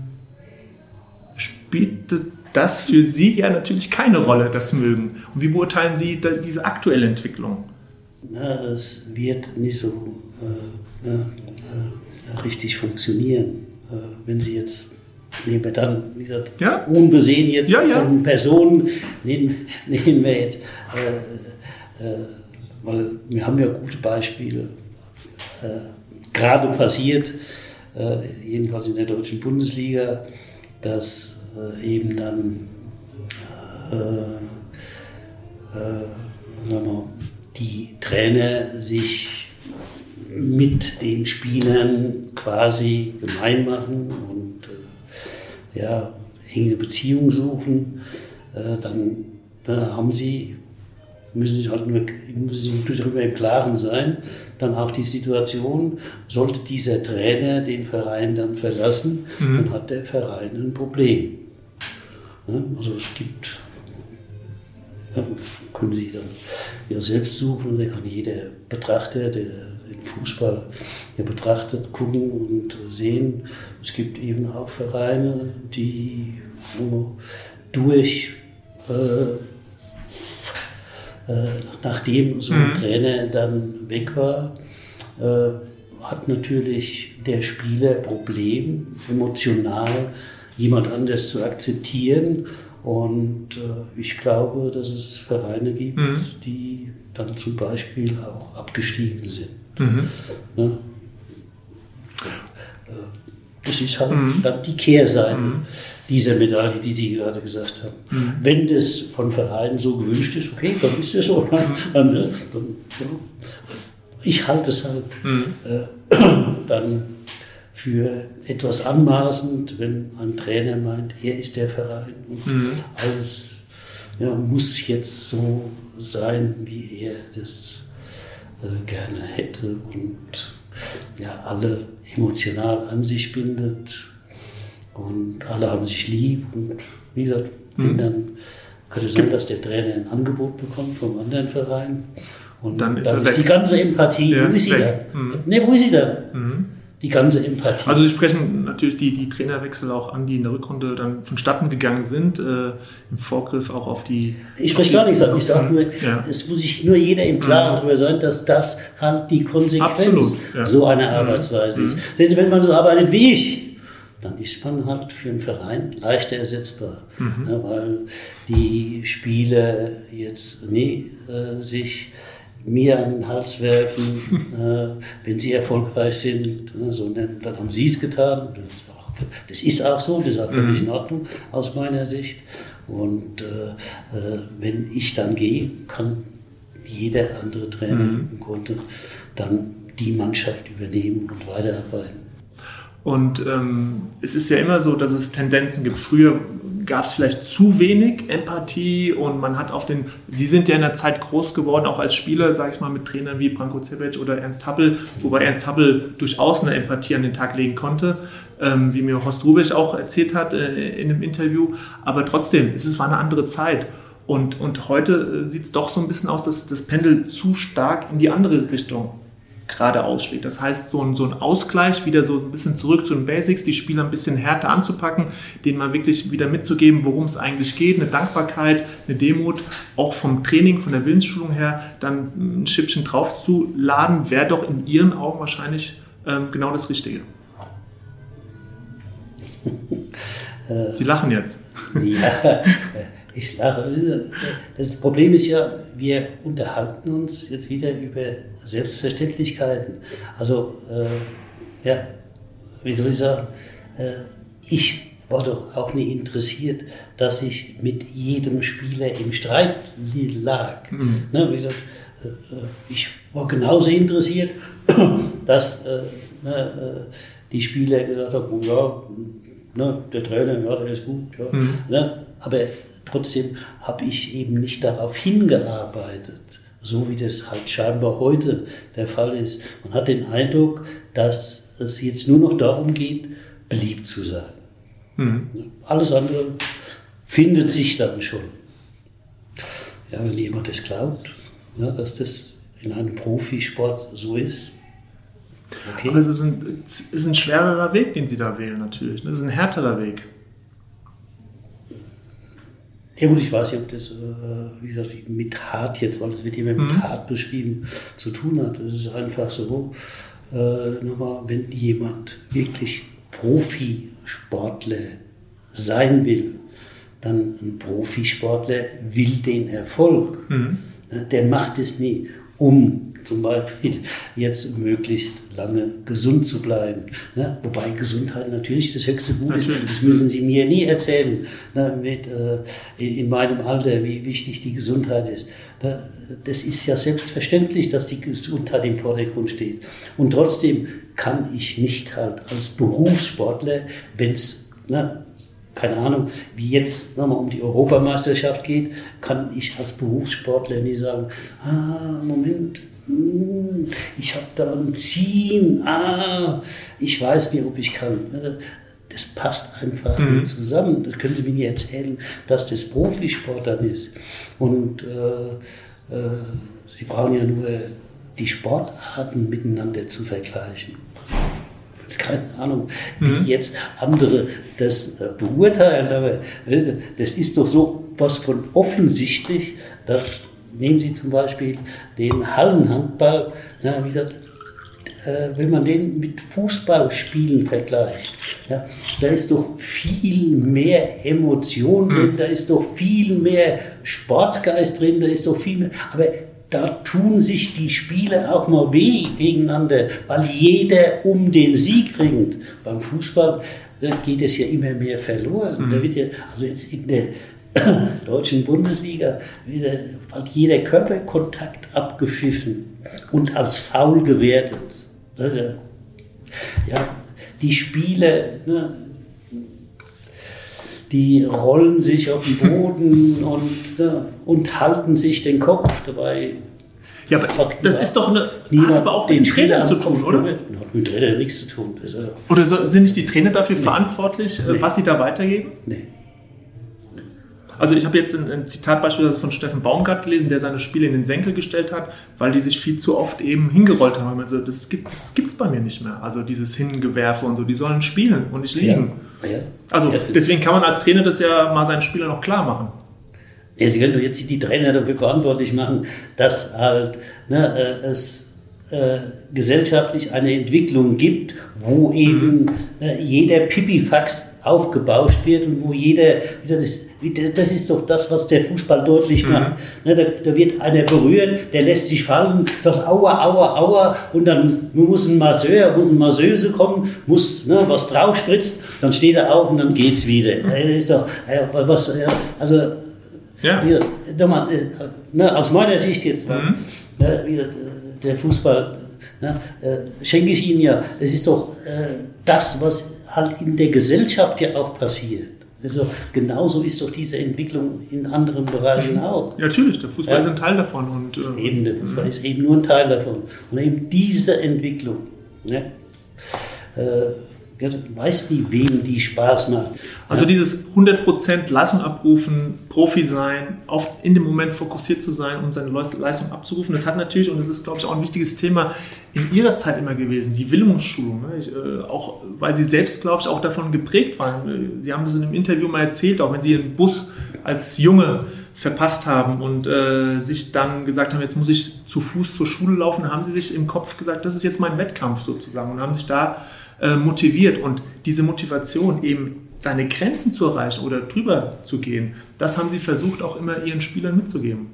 spielt das für Sie ja natürlich keine Rolle, das Mögen. Und wie beurteilen Sie diese aktuelle Entwicklung?
Na, es wird nicht so äh, äh, richtig funktionieren, äh, wenn Sie jetzt nehmen wir dann, wie gesagt, ja? unbesehen jetzt ja, ja. von Personen, nehmen, [LAUGHS] nehmen wir jetzt, äh, äh, weil wir haben ja gute Beispiele, äh, gerade passiert, jedenfalls in der deutschen Bundesliga, dass äh, eben dann äh, äh, sagen wir, die Trainer sich mit den Spielern quasi gemein machen und äh, ja, enge Beziehungen suchen, äh, dann, dann haben sie müssen sich halt nur, müssen sich darüber im Klaren sein, dann auch die Situation, sollte dieser Trainer den Verein dann verlassen, mhm. dann hat der Verein ein Problem. Ne? Also es gibt Ja, können Sie dann ja selbst suchen, da kann jeder Betrachter, der den Fußball ja betrachtet, gucken und sehen. Es gibt eben auch Vereine, die durch, äh, äh, nachdem so ein mhm. Trainer dann weg war, äh, hat natürlich der Spieler Problem, emotional jemand anders zu akzeptieren. Und äh, ich glaube, dass es Vereine gibt, mhm. die dann zum Beispiel auch abgestiegen sind. Mhm. Ne? Äh, das ist halt mhm. dann die Kehrseite mhm. dieser Medaille, die Sie gerade gesagt haben. Mhm. Wenn das von Vereinen so gewünscht ist, okay, dann ist das so. Mhm. [LAUGHS] Dann, ne? dann, ja. Ich halte es halt äh, [CLEARS THROAT] dann für etwas anmaßend, wenn ein Trainer meint, er ist der Verein und mhm. alles ja, muss jetzt so sein, wie er das äh, gerne hätte und ja, alle emotional an sich bindet und alle haben sich lieb und wie gesagt, mhm. dann könnte sein, dass der Trainer ein Angebot bekommt vom anderen Verein und dann ist, dann ist die ganze Empathie, ja, wo ist sie dann? Mhm. Ne, wo ist sie dann? Mhm die ganze Empathie.
Also Sie sprechen natürlich die, die Trainerwechsel auch an, die in der Rückrunde dann vonstatten gegangen sind, äh, im Vorgriff auch auf die...
Ich spreche gar nicht, ich sage nur, ja. es muss sich nur jeder im Klaren mhm. darüber sein, dass das halt die Konsequenz ja. so einer mhm. Arbeitsweise mhm. ist. Denn wenn man so arbeitet wie ich, dann ist man halt für einen Verein leichter ersetzbar, mhm. ne, weil die Spieler jetzt nie äh, sich mir an den Hals werfen, [LAUGHS] äh, wenn sie erfolgreich sind, ne, sondern dann haben sie es getan. Das ist, auch, das ist auch so, das ist auch völlig mhm. in Ordnung aus meiner Sicht. Und äh, äh, wenn ich dann gehe, kann jeder andere Trainer mhm. im Grunde dann die Mannschaft übernehmen und weiterarbeiten.
Und ähm, es ist ja immer so, dass es Tendenzen gibt. Früher gab es vielleicht zu wenig Empathie und man hat auf den, Sie sind ja in der Zeit groß geworden, auch als Spieler, sage ich mal, mit Trainern wie Branko Cebec oder Ernst Happel, wobei Ernst Happel durchaus eine Empathie an den Tag legen konnte, ähm, wie mir Horst Rubisch auch erzählt hat äh, in einem Interview. Aber trotzdem, es war eine andere Zeit. Und, und heute äh, sieht es doch so ein bisschen aus, dass das Pendel zu stark in die andere Richtung gerade ausschlägt. Das heißt, so ein, so ein Ausgleich, wieder so ein bisschen zurück zu den Basics, die Spieler ein bisschen härter anzupacken, denen mal wirklich wieder mitzugeben, worum es eigentlich geht, eine Dankbarkeit, eine Demut, auch vom Training, von der Willensschulung her, dann ein Schippchen drauf zu laden, wäre doch in Ihren Augen wahrscheinlich ähm, genau das Richtige. [LAUGHS] Sie lachen jetzt.
Ja, [LAUGHS] ich lache. Das Problem ist ja, wir unterhalten uns jetzt wieder über Selbstverständlichkeiten. Also, äh, ja, wie soll ich sagen, äh, ich war doch auch nie interessiert, dass ich mit jedem Spieler im Streit lag. Mhm. Ne, wie gesagt, äh, ich war genauso interessiert, [CLEARS THROAT] dass äh, ne, äh, die Spieler gesagt haben, oh ja, ne, der Trainer, ja, der ist gut. Ja. Mhm. Ne, aber trotzdem habe ich eben nicht darauf hingearbeitet, so wie das halt scheinbar heute der Fall ist. Man hat den Eindruck, dass es jetzt nur noch darum geht, beliebt zu sein. Mhm. Alles andere findet sich dann schon. Ja, wenn jemand das glaubt, ja, dass das in einem Profisport so ist.
Okay. Aber es ist, ein, es ist ein schwererer Weg, den Sie da wählen natürlich. Es ist ein härterer Weg.
Ja gut, ich weiß nicht, ob das, äh, wie gesagt, mit hart jetzt, weil das wird immer mit mhm. hart beschrieben, zu tun hat. Es ist einfach so, äh, nochmal, wenn jemand wirklich Profisportler sein will, dann ein Profisportler will den Erfolg. Mhm. Der macht es nie, um zum Beispiel jetzt möglichst lange gesund zu bleiben. Ne? Wobei Gesundheit natürlich das höchste Gut natürlich. ist. Das müssen Sie mir nie erzählen, ne? Mit, äh, in meinem Alter, wie wichtig die Gesundheit ist. Ne? Das ist ja selbstverständlich, dass die Gesundheit im Vordergrund steht. Und trotzdem kann ich nicht halt als Berufssportler, wenn es ne, keine Ahnung, wie jetzt nochmal um die Europameisterschaft geht, kann ich als Berufssportler nie sagen, ah, Moment, ich habe da ein Ziehen, ah, ich weiß nicht, ob ich kann. Also, das passt einfach mhm. nicht zusammen. Das können Sie mir nicht erzählen, dass das Profisport dann ist. Und äh, äh, Sie brauchen ja nur die Sportarten miteinander zu vergleichen. Also, keine Ahnung, wie mhm. jetzt andere das äh, beurteilen, aber äh, das ist doch so was von offensichtlich, dass nehmen Sie zum Beispiel den Hallenhandball, na, wie gesagt, äh, wenn man den mit Fußballspielen vergleicht, ja, da ist doch viel mehr Emotion drin, mhm. da ist doch viel mehr Sportsgeist drin, da ist doch viel mehr, aber da tun sich die Spiele auch mal weh gegeneinander, weil jeder um den Sieg ringt. Beim Fußball geht es ja immer mehr verloren. Mhm. Da wird ja, also jetzt in der [COUGHS] deutschen Bundesliga wieder hat jeder Körperkontakt abgepfiffen und als faul gewertet. Also, ja, die Spiele, ne, die rollen sich auf den Boden [LAUGHS] und, ne, und halten sich den Kopf dabei.
Ja, aber das ist doch eine, hat aber auch mit den Trainer zu tun, oder?
Hat mit Trainer nichts zu tun.
Oder so, sind nicht die Trainer dafür nee. verantwortlich, äh, nee. was sie da weitergeben?
Nee.
Also ich habe jetzt ein, ein, Zitat beispielsweise von Steffen Baumgart gelesen, der seine Spiele in den Senkel gestellt hat, weil die sich viel zu oft eben hingerollt haben. Also das gibt es das bei mir nicht mehr. Also dieses Hingewerfe und so, die sollen spielen und nicht liegen. Ja. Ja. Also deswegen kann man als Trainer das ja mal seinen Spielern noch klar machen.
Ja, Sie können doch jetzt die Trainer dafür verantwortlich machen, dass halt ne, äh, es äh, gesellschaftlich eine Entwicklung gibt, wo eben mhm. äh, jeder Pipifax aufgebauscht wird und wo jeder, das, das ist doch das, was der Fußball deutlich mhm. macht. Ne, da, da, wird einer berührt, der lässt sich fallen, sagt aua, aua, aua und dann muss ein Masseur, muss eine Masseuse kommen, muss ne, was draufspritzt, dann steht er auf und dann geht's wieder. Mhm. Das ist doch, was, also, ja. Hier, mal, äh, ne, aus meiner Sicht jetzt, mhm. ne, der Fußball, ne, äh, schenke ich Ihnen ja, es ist doch äh, das, was halt in der Gesellschaft ja auch passiert. Also genauso ist doch diese Entwicklung in anderen Bereichen auch.
Ja, natürlich, der Fußball ja. ist ein Teil davon. Und,
äh, eben, der Fußball mhm. ist eben nur ein Teil davon. Und eben diese Entwicklung, ne, äh, weiß nie, wem die Spaß macht.
Also ja. dieses 100% Leistung abrufen, Profi sein, oft in dem Moment fokussiert zu sein, um seine Leistung abzurufen, das hat natürlich, und das ist, glaube ich, auch ein wichtiges Thema in ihrer Zeit immer gewesen, die Willungsschulung. Ne? Ich, äh, auch, weil sie selbst, glaube ich, auch davon geprägt waren. Sie haben das in einem Interview mal erzählt, auch wenn sie ihren Bus als Junge verpasst haben und äh, sich dann gesagt haben, jetzt muss ich zu Fuß zur Schule laufen, haben sie sich im Kopf gesagt, das ist jetzt mein Wettkampf sozusagen und haben sich da äh, motiviert. Und diese Motivation, eben seine Grenzen zu erreichen oder drüber zu gehen, das haben sie versucht auch immer ihren Spielern mitzugeben.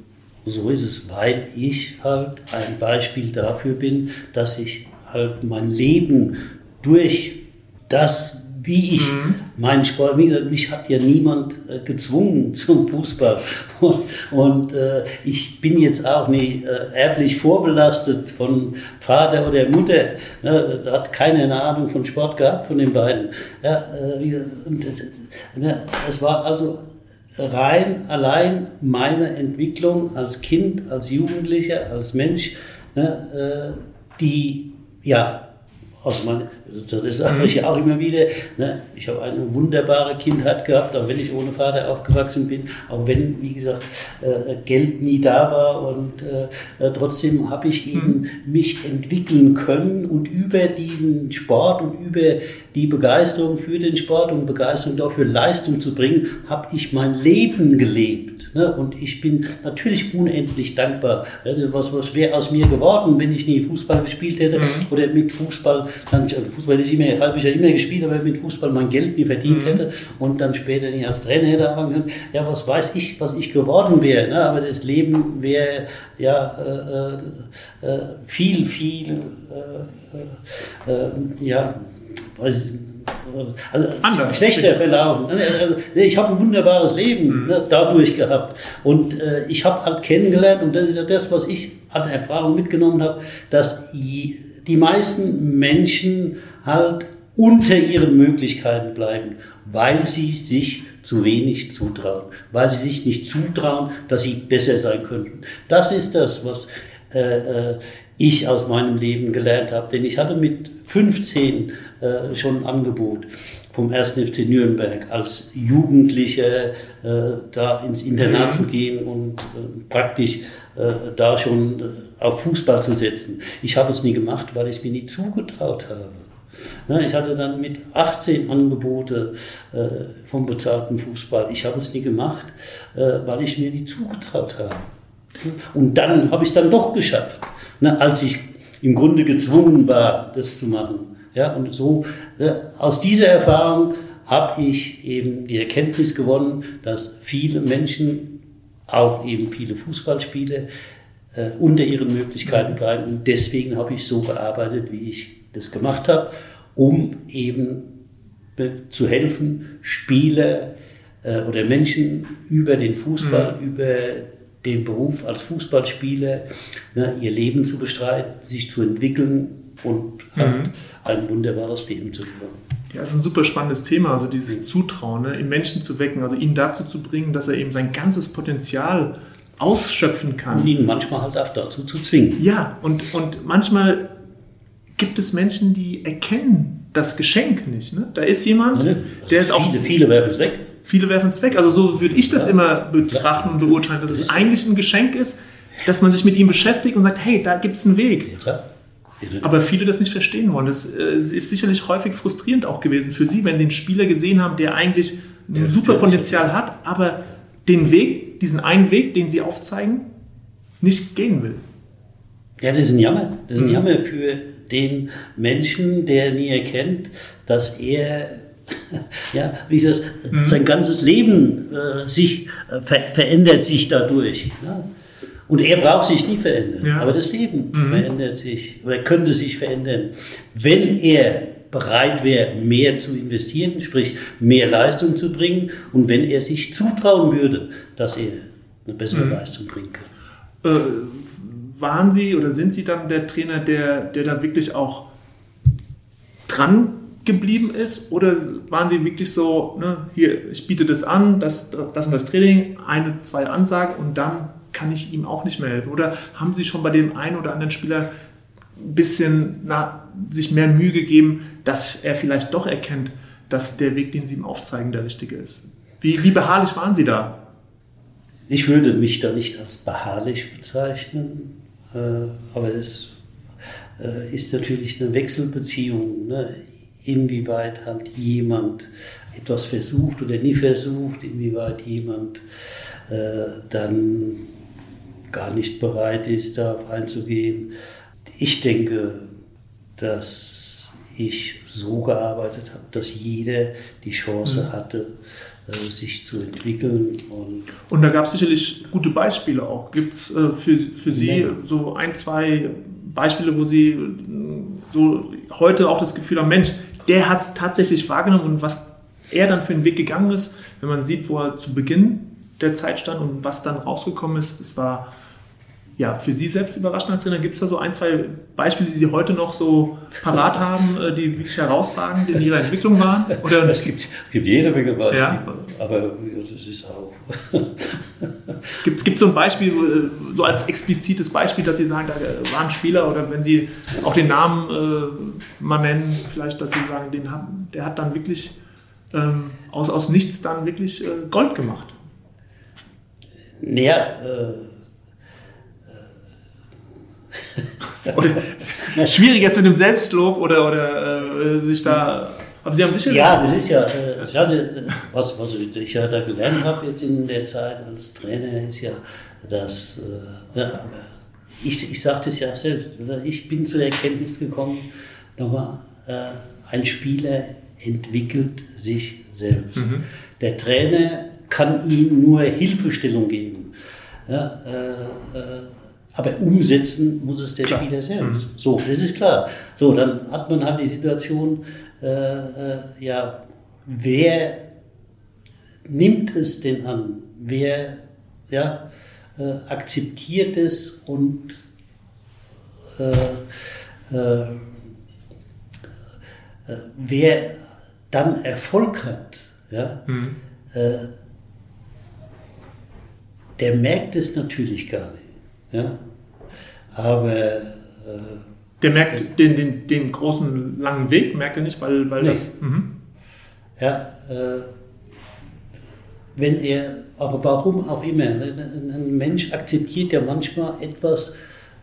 So ist es, weil ich halt ein Beispiel dafür bin, dass ich halt mein Leben durch das wie ich mhm. meinen Sport, mich hat ja niemand äh, gezwungen zum Fußball. Und, [LAUGHS] und äh, ich bin jetzt auch nicht äh, erblich vorbelastet von Vater oder Mutter. Ne, da hat keiner eine Ahnung von Sport gehabt von den beiden. Ja, äh, und, ne, es war also rein allein meine Entwicklung als Kind, als Jugendlicher, als Mensch, ne, die ja aus meiner, das sage [LAUGHS] ich auch immer wieder. Ne? Ich habe eine wunderbare Kindheit gehabt, auch wenn ich ohne Vater aufgewachsen bin, auch wenn, wie gesagt, äh, Geld nie da war und äh, äh trotzdem habe ich eben mhm. mich entwickeln können und über diesen Sport und über die Begeisterung für den Sport und Begeisterung dafür Leistung zu bringen, habe ich mein Leben gelebt. Ne? Und ich bin natürlich unendlich dankbar. Was, was wäre aus mir geworden, wenn ich nie Fußball gespielt hätte mhm. oder mit Fußball dann Fußball ich immer, habe ich ja immer gespielt, aber mit Fußball mein Geld nie verdient mhm. hätte und dann später nicht als Trainer hätte anfangen können. Ja, was weiß ich, was ich geworden wäre. Ne? Aber das Leben wäre ja äh, äh, viel, viel äh, äh ja, weiß also Anders, schlechter verlaufen. Ne? Also, ich habe ein wunderbares Leben mhm. ne, dadurch gehabt. Und äh, ich habe halt kennengelernt, und das ist ja das, was ich an Erfahrung mitgenommen habe, dass die meisten Menschen halt unter ihren Möglichkeiten bleiben, weil sie sich zu wenig zutrauen, weil sie sich nicht zutrauen, dass sie besser sein könnten. Das ist das, was äh, äh ich aus meinem Leben gelernt habe. Denn ich hatte mit 15 äh, schon ein Angebot. vom 1. FC Nürnberg als Jugendlicher äh, da ins Internat mhm. zu gehen und äh, praktisch äh, da schon auf Fußball zu setzen. Ich habe es nie gemacht, weil ich es mir nie zugetraut habe. Na, ich hatte dann mit 18 Angebote äh, vom bezahlten Fußball. Ich habe es nie gemacht, äh, weil ich mir nie zugetraut habe. Und dann habe ich es dann doch geschafft, na, als ich im Grunde gezwungen war, das zu machen. Und so äh, aus dieser Erfahrung habe ich eben die Erkenntnis gewonnen, dass viele Menschen, auch eben viele Fußballspiele, äh, unter ihren Möglichkeiten bleiben. Und deswegen habe ich so gearbeitet, wie ich das gemacht habe, um eben zu helfen, Spieler äh, oder Menschen über den Fußball, mhm. über den Beruf als Fußballspieler, ne, ihr Leben zu bestreiten, sich zu entwickeln und mhm. ein wunderbares Leben zu führen.
Ja, das ist ein super spannendes Thema, also dieses. Zutrauen, ne, im Menschen zu wecken, also ihn dazu zu bringen, dass er eben sein ganzes Potenzial ausschöpfen kann.
Und ihn manchmal halt auch dazu zu zwingen.
Ja, und, und manchmal gibt es Menschen, die erkennen das Geschenk nicht. Ne? Da ist jemand, ja, der ist auch.
Viele, viele werfen es weg.
Viele werfen es weg. Also so würde ich das ja. immer betrachten und beurteilen, dass das es eigentlich ein Geschenk ist, dass man sich mit ihm beschäftigt und sagt, hey, da gibt es einen Weg. Ja, aber viele das nicht verstehen wollen. Das äh, ist sicherlich häufig frustrierend auch gewesen für sie, wenn sie einen Spieler gesehen haben, der eigentlich ein super Potenzial hat, aber den Weg, diesen einen Weg, den sie aufzeigen, nicht gehen will.
Ja, das ist ein Jammer. Das ist ein mhm. Jammer für den Menschen, der nie erkennt, dass er [LAUGHS] ja, wie ich das, mhm. sein ganzes Leben äh, sich äh, ver verändert sich dadurch. Ja? Und er braucht sich nie verändern. Ja. Aber das Leben mhm. verändert sich oder könnte sich verändern, wenn er bereit wäre, mehr zu investieren, sprich mehr Leistung zu bringen und wenn er sich zutrauen würde, dass er eine bessere mhm. Leistung bringen kann.
Äh, waren Sie oder sind Sie dann der Trainer, der, der da wirklich auch dran geblieben ist? Oder waren Sie wirklich so, ne, hier, ich biete das an, das, das und das Training, eine, zwei Ansagen und dann kann ich ihm auch nicht mehr helfen? Oder haben Sie schon bei dem einen oder anderen Spieler bisschen na, sich mehr Mühe gegeben, dass er vielleicht doch erkennt, dass der Weg, den Sie ihm aufzeigen, der richtige ist? Wie, wie beharrlich waren Sie da?
Ich würde mich da nicht als beharrlich bezeichnen, äh, aber es äh, ist natürlich eine Wechselbeziehung. Ne? Inwieweit hat jemand etwas versucht oder nie versucht, inwieweit jemand äh, dann gar nicht bereit ist, darauf einzugehen. Ich denke, dass ich so gearbeitet habe, dass jeder die Chance mhm. hatte, äh, sich zu entwickeln. Und,
und da gab es sicherlich gute Beispiele auch. Gibt es äh, für, für Sie ja. so ein, zwei Beispiele, wo Sie äh, so heute auch das Gefühl haben, Mensch, der hat es tatsächlich wahrgenommen und was er dann für einen Weg gegangen ist, wenn man sieht, wo er zu Beginn der Zeit stand und was dann rausgekommen ist, das war ja, für Sie selbst überraschend als Trainer? Gibt es da so ein, zwei Beispiele, die Sie heute noch so parat haben, äh, die wirklich herausragend in Ihrer Entwicklung waren?
Oder? [LAUGHS] Es, gibt, es gibt jede Menge Beispiele, ja. aber das ist auch. [LAUGHS]
gibt es so ein Beispiel, äh, so als explizites Beispiel, dass Sie sagen, da war ein Spieler oder wenn Sie auch den Namen äh, mal nennen, vielleicht, dass Sie sagen, den hat, der hat dann wirklich ähm, aus, aus nichts dann wirklich äh, Gold gemacht?
Naja, äh, [LAUGHS]
schwierig jetzt mit dem Selbstlob oder, oder äh, sich da. Aber Sie haben sicher.
Ja, das ist ja, äh, ich hatte, was, was ich ja da gelernt habe jetzt in der Zeit als Trainer, ist ja, dass, äh, ja, ich, ich sage das ja selbst, ich bin zur Erkenntnis gekommen, nochmal, äh, ein Spieler entwickelt sich selbst. Mhm. Der Trainer kann ihm nur Hilfestellung geben. Ja, äh, äh aber umsetzen muss es der klar. Spieler selbst. Mhm. So, das ist klar. So, dann hat man halt die Situation, äh, äh, ja, wer nimmt es denn an? Wer ja, äh, akzeptiert es und äh, äh, äh, wer dann Erfolg hat, ja, mhm. der merkt es natürlich gar nicht. Ja? Aber. Äh,
der merkt den, den, den großen langen Weg, merkt er nicht, weil, weil
nee.
das. Mhm.
Ja, äh, wenn er, aber warum auch immer, ein Mensch akzeptiert ja manchmal etwas,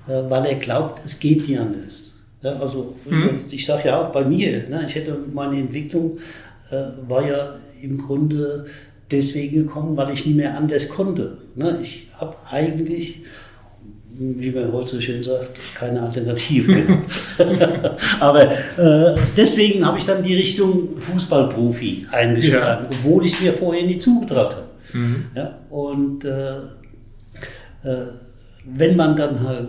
äh, weil er glaubt, es geht nicht anders. Ja, also mhm. ich, ich sage ja auch bei mir, ne, ich hätte meine Entwicklung äh, war ja im Grunde deswegen gekommen, weil ich nie mehr anders konnte. Ne? Ich habe eigentlich, wie man heute so schön sagt, keine Alternative. [LAUGHS] Aber äh, deswegen habe ich dann die Richtung Fußballprofi eingeschlagen, ja. obwohl ich es mir vorher nie zugetraut habe. Mhm. Ja? Und äh, äh, wenn man dann halt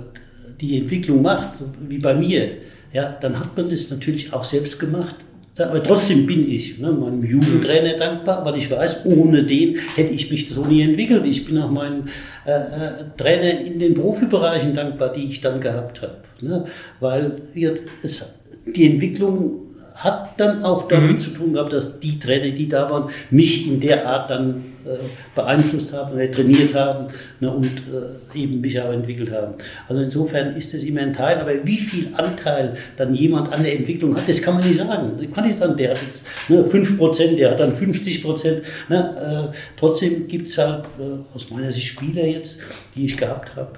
die Entwicklung macht, so wie bei mir, ja, dann hat man das natürlich auch selbst gemacht. Aber trotzdem bin ich ne, meinem Jugendtrainer dankbar, weil ich weiß, ohne den hätte ich mich so nie entwickelt. Ich bin auch meinen äh, äh, Trainer in den Profibereichen dankbar, die ich dann gehabt habe. Ne, weil wir, es, die Entwicklung hat dann auch damit mhm. zu tun gehabt, dass die Trainer, die da waren, mich in der Art dann äh, beeinflusst haben oder trainiert haben ne, und äh, eben mich auch entwickelt haben. Also insofern ist das immer ein Teil, aber wie viel Anteil dann jemand an der Entwicklung hat, das kann man nicht sagen. Ich kann nicht sagen, der hat jetzt ne, 5%, der hat dann 50%. Ne, äh, trotzdem gibt es halt äh, aus meiner Sicht Spieler jetzt, die ich gehabt habe,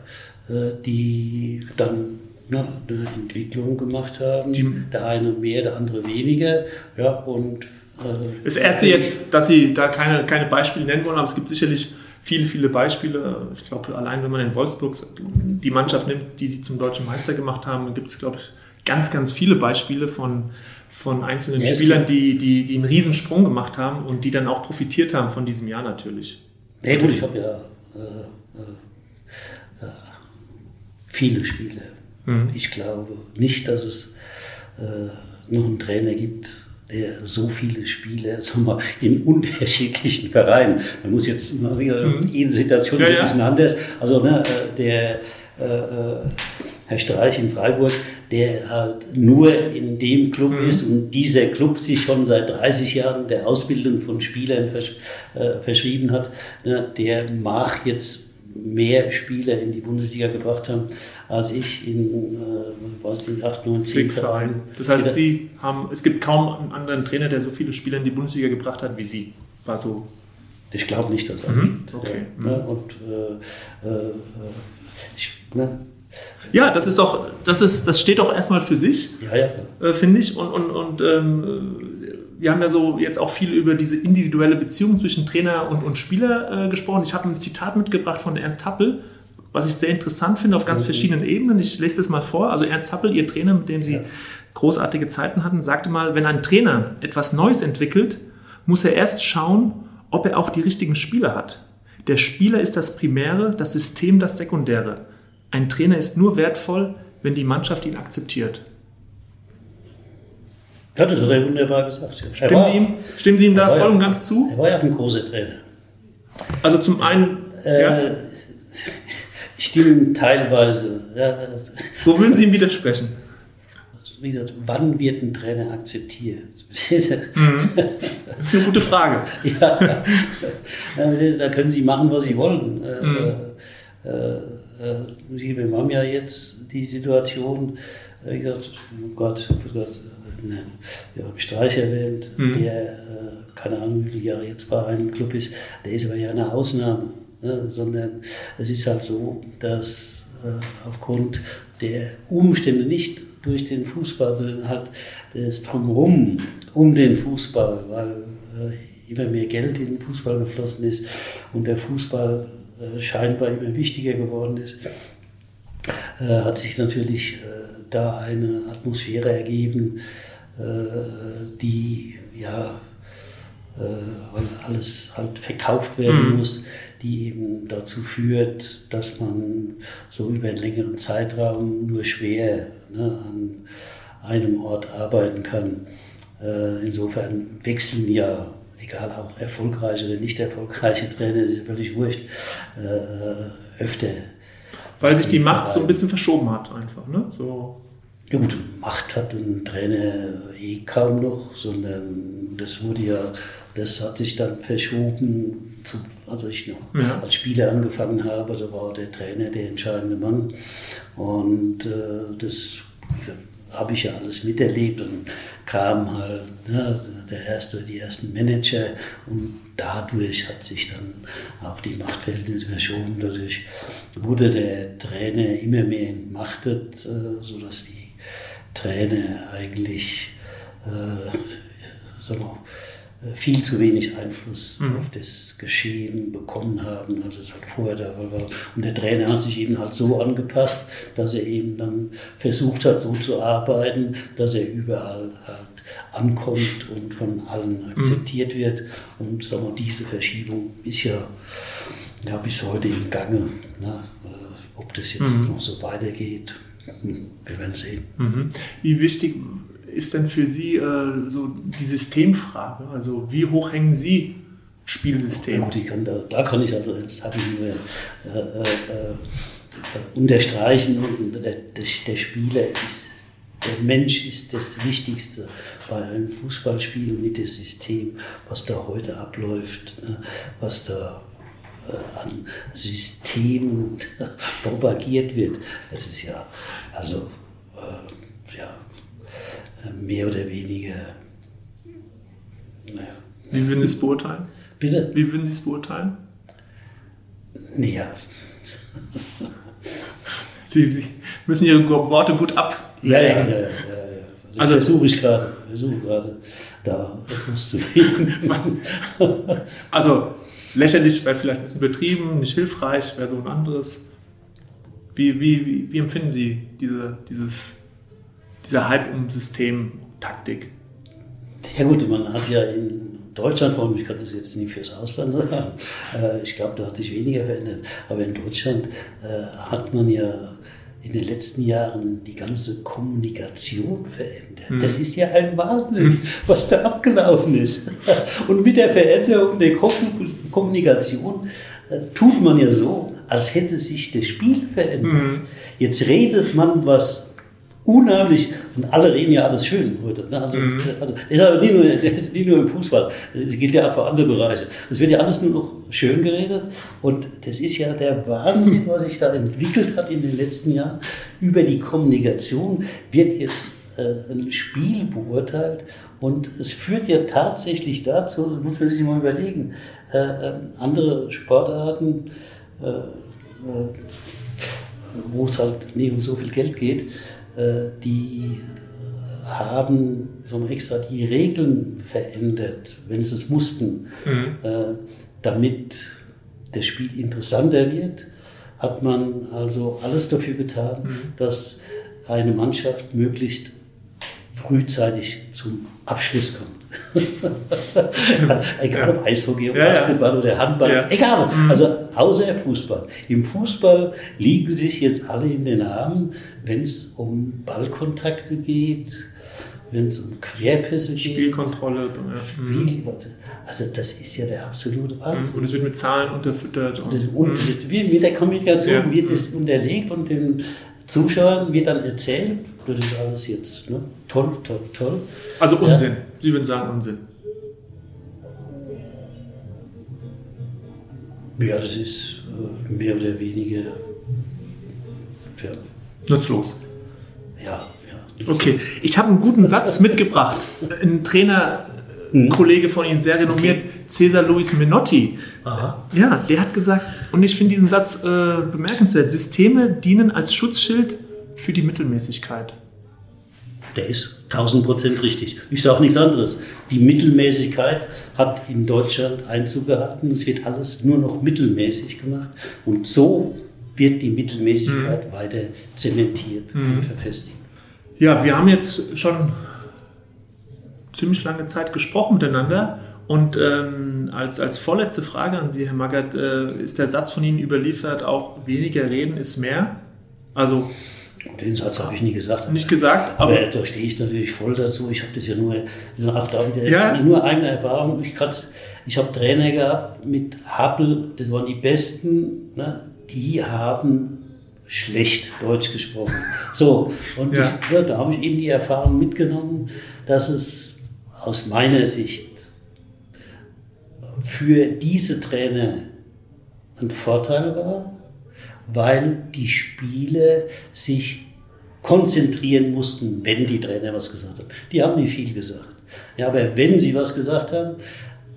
äh, die dann ne, eine Entwicklung gemacht haben. Die, der eine mehr, der andere weniger. Ja, und,
äh, es ehrt Sie jetzt, dass Sie da keine, keine Beispiele nennen wollen, aber es gibt sicherlich viele, viele Beispiele. Ich glaube, allein wenn man in Wolfsburg die Mannschaft nimmt, die Sie zum deutschen Meister gemacht haben, gibt es, glaube ich, ganz, ganz viele Beispiele von, von einzelnen ja, Spielern, die, die, die einen Riesensprung gemacht haben und die dann auch profitiert haben von diesem Jahr natürlich.
Ja gut, ich habe ja äh, äh, äh viele Spiele Mhm. Ich glaube nicht, dass es äh, noch einen Trainer gibt, der so viele Spiele [LAUGHS] sagen wir, in unterschiedlichen Vereinen. Man muss jetzt immer wieder, mhm. jede Situation ja, ist ein bisschen anders. Also ne, äh, der äh, äh, Herr Streich in Freiburg, der halt nur in dem Club mhm. ist und dieser Club sich schon seit 30 Jahren der Ausbildung von Spielern versch äh, verschrieben hat, ne, der mag jetzt mehr Spieler in die Bundesliga gebracht haben, als ich in, äh, weiß nicht, 8, 9, 10
Vereinen. Das heißt, Sie haben, es gibt kaum einen anderen Trainer, der so viele Spieler in die Bundesliga gebracht hat wie Sie. War so.
Ich glaube nicht, dass es mhm. gibt. Okay. Ja, mhm. Und äh, äh,
ich, ne, ja, das ist doch, das ist, das steht doch erstmal für sich, ja, ja. Äh, finde ich. Und, und, und ähm, wir haben ja so jetzt auch viel über diese individuelle Beziehung zwischen Trainer und, und Spieler äh, gesprochen. Ich habe ein Zitat mitgebracht von Ernst Happel, was ich sehr interessant finde auf ganz mhm. verschiedenen Ebenen. Ich lese das mal vor. Also Ernst Happel, Ihr Trainer, mit dem Sie ja. großartige Zeiten hatten, sagte mal, wenn ein Trainer etwas Neues entwickelt, muss er erst schauen, ob er auch die richtigen Spieler hat. Der Spieler ist das Primäre, das System das Sekundäre. Ein Trainer ist nur wertvoll, wenn die Mannschaft ihn akzeptiert.
Ja, das hat er wunderbar gesagt.
Stimmen, Sie, ihm, stimmen Sie ihm da voll ja, und ganz zu?
Er war ja ein großer Trainer.
Also zum einen. Äh, ja.
Stimmen teilweise. Ja.
Wo würden Sie ihm widersprechen?
Wie gesagt, wann wird ein Trainer akzeptiert? [LAUGHS]
Mhm. Das ist eine gute Frage.
ja, da können Sie machen, was Sie wollen. Äh, mhm. Äh, äh, wir haben ja jetzt die Situation, wie gesagt, oh Gott, oh Gott ja, habe Streich erwähnt, mhm. der, keine Ahnung, wie viele Jahre jetzt bei einem Club ist, der ist aber ja eine Ausnahme. Ne? Sondern es ist halt so, dass äh, aufgrund der Umstände nicht durch den Fußball, sondern halt das Drumherum um den Fußball, weil äh, immer mehr Geld in den Fußball geflossen ist und der Fußball äh, scheinbar immer wichtiger geworden ist, äh, hat sich natürlich äh, da eine Atmosphäre ergeben, äh, die ja, weil alles halt verkauft werden mhm. muss, die eben dazu führt, dass man so über einen längeren Zeitraum nur schwer ne, an einem Ort arbeiten kann. Äh, insofern wechseln ja, egal auch erfolgreiche oder nicht erfolgreiche Trainer, ist völlig wurscht, öfter.
Weil sich die Macht so ein bisschen verschoben hat, einfach. Ne? So
ja gut, Macht hat ein Trainer eh kaum noch, sondern das wurde ja, das hat sich dann verschoben, zu, als ich noch ja. als Spieler angefangen habe, da war der Trainer der entscheidende Mann. Und äh, das, habe ich ja alles miterlebt und kam halt ne, der erste, die ersten Manager und dadurch hat sich dann auch die Machtverhältnisse verschoben. Dadurch wurde der Trainer immer mehr entmachtet, äh, sodass die Trainer eigentlich äh, sagen wir, viel zu wenig Einfluss mhm. auf das Geschehen bekommen haben, als es halt vorher da war. Und der Trainer hat sich eben halt so angepasst, dass er eben dann versucht hat, so zu arbeiten, dass er überall halt ankommt und von allen mhm. akzeptiert mhm. wird. Und sagen wir, diese Verschiebung ist ja, ja bis heute im Gange. Ne? Ob das jetzt mhm. noch so weitergeht, hm, wir werden sehen.
Mhm. Wie wichtig ist denn für Sie äh, so die Systemfrage? Also wie hoch hängen Sie Spielsystem?
Gut, kann da, da, kann ich also jetzt habe ich nur äh, äh, äh, unterstreichen, der, der, Spieler ist der Mensch ist das Wichtigste bei einem Fußballspiel und nicht das System, was da heute abläuft, ne? was da äh, an Systemen [LAUGHS] propagiert wird. Das ist ja, also, ja, mehr oder weniger.
Naja. Wie würden Sie es beurteilen?
Bitte?
Wie würden Sie es beurteilen?
Naja. [LAUGHS]
Sie, Sie müssen Ihre Worte gut ab.
Ja, ja, ja. ja, ja. Also, also versuche ich gerade, versuche gerade da etwas zu finden. [LAUGHS]
also lächerlich wäre vielleicht ein bisschen übertrieben, nicht hilfreich wäre so ein anderes. Wie, wie, wie, wie empfinden Sie diese, dieses dieser Hype um Systemtaktik?
Ja gut, man hat ja in Deutschland, vor allem, ich kann das jetzt nicht fürs Ausland sagen, [LAUGHS] äh, ich glaube, da hat sich weniger verändert, aber in Deutschland äh, hat man ja in den letzten Jahren die ganze Kommunikation verändert. Mhm. Das ist ja ein Wahnsinn, [LAUGHS] was da abgelaufen ist. [LAUGHS] Und mit der Veränderung der Kommunikation äh, tut man ja so, als hätte sich das Spiel verändert. Mhm. Jetzt redet man was unheimlich, und alle reden ja alles schön heute. Ne? Also, mhm. also ich sage nicht nur, [LAUGHS] nicht nur im Fußball, es geht ja auch für andere Bereiche. Es wird ja alles nur noch schön geredet und das ist ja der Wahnsinn, was sich da entwickelt hat in den letzten Jahren. Über die Kommunikation wird jetzt äh, ein Spiel beurteilt und es führt ja tatsächlich dazu, das muss man sich mal überlegen, äh, äh, andere Sportarten, äh, äh, wo es halt nicht um so viel Geld geht, äh, die haben so extra die Regeln verändert, wenn sie es mussten, mhm. Äh, damit das Spiel interessanter wird, hat man also alles dafür getan, mhm. dass eine Mannschaft möglichst frühzeitig zum Abschluss kommt. [LAUGHS] egal ob Eishockey, ob ja, Basketball ja. oder Handball, ja. egal. Mhm. Also außer Fußball. Im Fußball liegen sich jetzt alle in den Armen, wenn es um Ballkontakte geht, wenn es um Querpässe
geht. Spielkontrolle.
Spiel, also das ist ja der absolute Wahnsinn.
Mhm. Und es wird mit Zahlen unterfüttert.
Und, und, und mhm. mit der Kommunikation wird es unterlegt und den Zuschauern wird dann erzählt, das ist alles jetzt ne? toll, toll, toll.
Also Unsinn. Ja. Sie würden sagen Unsinn.
Ja, das ist äh, mehr oder weniger
ja. nutzlos.
Ja,
ja. Okay, ich habe einen guten Satz mitgebracht. Ein Trainer, ein Kollege von Ihnen, sehr renommiert, Cesar Luis Menotti. Aha. Ja, der hat gesagt, und ich finde diesen Satz äh, bemerkenswert: Systeme dienen als Schutzschild für die Mittelmäßigkeit
der ist 1000 Prozent richtig. Ich sage nichts anderes. Die Mittelmäßigkeit hat in Deutschland Einzug gehalten. Es wird alles nur noch mittelmäßig gemacht. Und so wird die Mittelmäßigkeit mhm. weiter zementiert mhm. und verfestigt.
Ja, wir haben jetzt schon ziemlich lange Zeit gesprochen miteinander. Und ähm, als, als vorletzte Frage an Sie, Herr Magath, äh, ist der Satz von Ihnen überliefert, auch weniger reden ist mehr? Also
den Satz habe ich nie gesagt.
Nicht gesagt,
aber, aber da stehe ich natürlich voll dazu. Ich habe das ja nur, auch da ja. nur eigene Erfahrung. Ich, ich habe Trainer gehabt mit Happel, das waren die Besten, ne? die haben schlecht Deutsch gesprochen. [LAUGHS] So, und ja. Ich, ja, da habe ich eben die Erfahrung mitgenommen, dass es aus meiner Sicht für diese Trainer ein Vorteil war, weil die Spiele sich konzentrieren mussten, wenn die Trainer was gesagt haben. Die haben nicht viel gesagt. Ja, aber wenn sie was gesagt haben,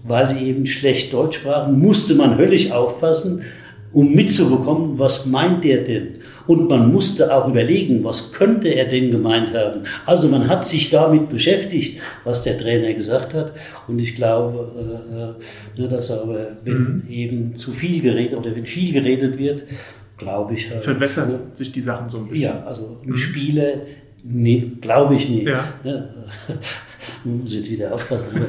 weil sie eben schlecht Deutsch sprachen, musste man höllisch aufpassen, um mitzubekommen, was meint der denn? Und man musste auch überlegen, was könnte er denn gemeint haben. Also man hat sich damit beschäftigt, was der Trainer gesagt hat. Und ich glaube, äh, ne, dass aber, wenn mhm. eben zu viel geredet oder wenn viel geredet wird, glaube ich.
Halt, Verwässern ne, sich die Sachen so ein bisschen.
Ja, also mhm. Spieler, nee, glaube ich nicht. Ja. Ne? [LAUGHS] muss jetzt wieder aufpassen. [LAUGHS]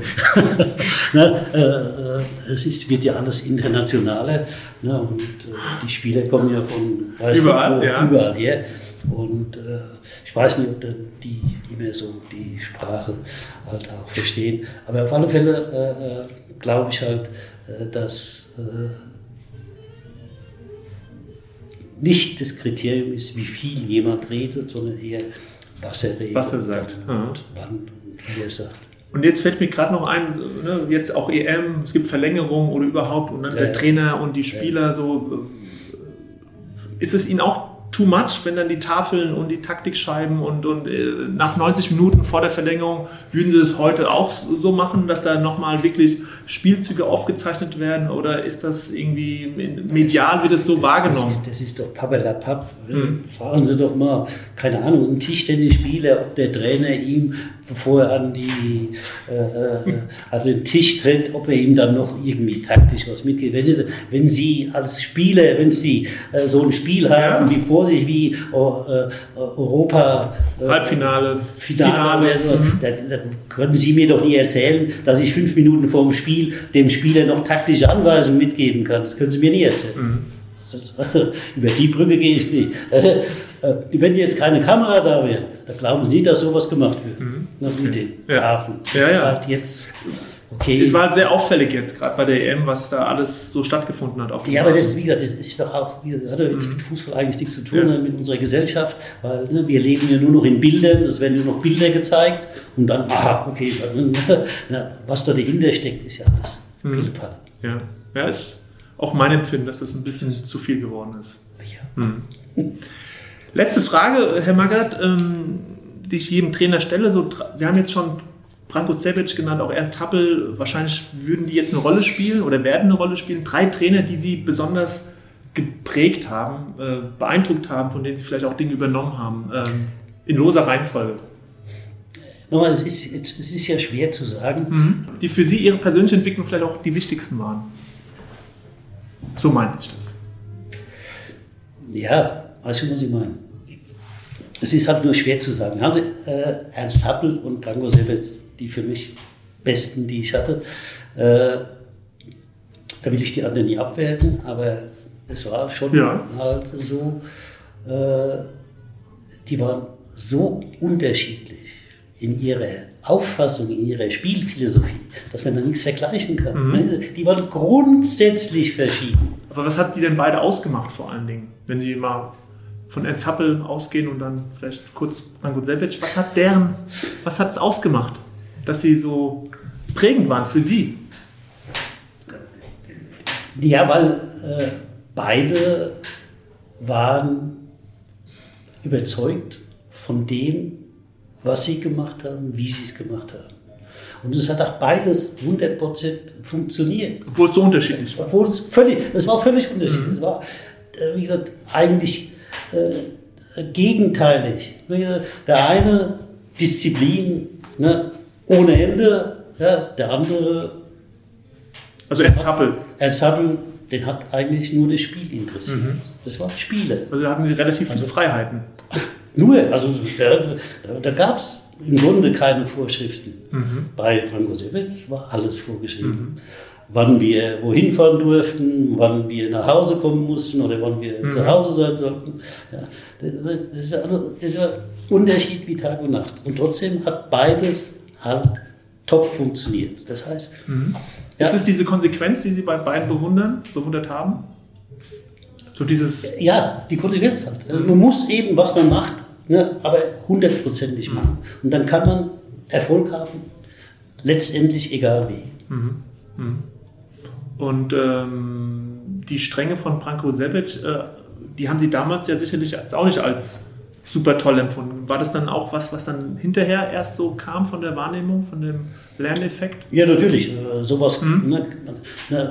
ne, äh, äh, es ist, wird ja alles internationaler ne, und äh, die Spieler kommen ja von
überall, wo, ja.
überall her. Und äh, ich weiß nicht, ob dann die immer so die Sprache halt auch verstehen. Aber auf alle Fälle äh, äh, glaube ich halt, dass nicht das Kriterium ist, wie viel jemand redet, sondern eher, was er redet.
Was er sagt.
Und wann wie er sagt.
Und jetzt fällt mir gerade noch ein, ne, jetzt auch EM, es gibt Verlängerungen oder überhaupt und dann ja, der Trainer und die Spieler ja. so. Äh, ist es Ihnen auch too much, wenn dann die Tafeln und die Taktikscheiben und, und äh, nach 90 Minuten vor der Verlängerung würden Sie das heute auch so machen, dass da nochmal wirklich Spielzüge aufgezeichnet werden oder ist das irgendwie medial, wird es so
das,
wahrgenommen?
Das ist, das ist doch Pappelapapp. Hm. Fragen Sie doch mal, keine Ahnung, ein Tischtennisspieler, ob der Trainer ihm, bevor er an, die, äh, äh, an den Tisch tritt, ob er ihm dann noch irgendwie taktisch was mitgibt. Wenn Sie, wenn Sie als Spieler, wenn Sie äh, so ein Spiel haben, wie vor sich wie oh, äh, Europa
äh, Halbfinale,
Finale, Finale. Mhm. Dann, dann können Sie mir doch nie erzählen, dass ich fünf Minuten vor dem Spiel dem Spieler noch taktische Anweisungen mitgeben kann. Das können Sie mir nie erzählen. Mhm. Das, also, über die Brücke gehe ich nicht. Also, [LAUGHS] äh, wenn jetzt keine Kamera da wäre, dann glauben Sie nicht, dass sowas gemacht wird. Mhm. Den Grafen.
Ja. Ja, ja. Halt jetzt Okay. Es war halt sehr auffällig jetzt, gerade bei der EM, was da alles so stattgefunden hat.
Auf ja, aber das, wie gesagt, das ist doch auch, das hat jetzt mhm. mit Fußball eigentlich nichts zu tun, ja. Ne, mit unserer Gesellschaft, weil ne, wir leben ja nur noch in Bildern, es werden nur noch Bilder gezeigt und dann, aha, okay, [LAUGHS] na, was da dahinter steckt, ist ja alles
mhm. Ja. ja, ist auch mein Empfinden, dass das ein bisschen zu viel geworden ist. Ja. Mhm. Letzte Frage, Herr Magath, ähm, die ich jedem Trainer stelle. So, wir haben jetzt schon Branko Cevic genannt, auch Ernst Happel, wahrscheinlich würden die jetzt eine Rolle spielen oder werden eine Rolle spielen. Drei Trainer, die sie besonders geprägt haben, äh, beeindruckt haben, von denen sie vielleicht auch Dinge übernommen haben, ähm, in loser Reihenfolge.
Nochmal, es ist, es ist ja schwer zu sagen.
Mhm. Die für Sie Ihre persönliche Entwicklung vielleicht auch die wichtigsten waren. So meinte ich das.
Ja, weißt du, was ich meine? Es ist halt nur schwer zu sagen. Also, äh, Ernst Happel und Branko Sebetz die für mich besten, die ich hatte. Äh, da will ich die anderen nie abwerten, aber es war schon ja. halt so, äh, die waren so unterschiedlich in ihrer Auffassung, in ihrer Spielphilosophie, dass man da nichts vergleichen kann. Mhm. Die waren grundsätzlich verschieden.
Aber was hat die denn beide ausgemacht vor allen Dingen, wenn Sie mal von Ernst Happel ausgehen und dann vielleicht kurz Branko Selbic, was hat deren, was hat es ausgemacht? dass sie so prägend waren für Sie?
Ja, weil äh, beide waren überzeugt von dem, was sie gemacht haben, wie sie es gemacht haben. Und es hat auch beides 100% funktioniert.
Obwohl es so unterschiedlich war.
Obwohl es völlig, es war völlig unterschiedlich. Mhm. Es war, äh, wie gesagt, eigentlich äh, gegenteilig. Der eine Disziplin, ne, ohne Ende. Ja, der andere.
Also. Ernst Happel,
den hat eigentlich nur das Spiel interessiert. Mhm. Das waren Spiele.
Also da hatten sie relativ viele also, Freiheiten. [LAUGHS]
Nur, also da, da, gab es im Grunde keine Vorschriften. Mhm. Bei Drangosewitz war alles vorgeschrieben. Mhm. Wann wir wohin fahren durften, wann wir nach Hause kommen mussten oder wann wir mhm. zu Hause sein sollten. Ja, das, das, also, das war Unterschied wie Tag und Nacht. Und trotzdem hat beides halt top funktioniert. Das heißt.
Mhm. Ja, ist es diese Konsequenz, die Sie bei beiden bewundern, bewundert haben? So dieses.
Ja, die Konsequenz halt. Also man muss eben, was man macht, ne, aber hundertprozentig mhm. machen. Und dann kann man Erfolg haben, letztendlich egal wie. Mhm.
Mhm. Und ähm, die Stränge von Branko Sevic, äh, die haben Sie damals ja sicherlich auch nicht als super toll empfunden. War das dann auch was, was dann hinterher erst so kam von der Wahrnehmung, von dem Lerneffekt?
Ja, natürlich. Äh, sowas mhm. ne,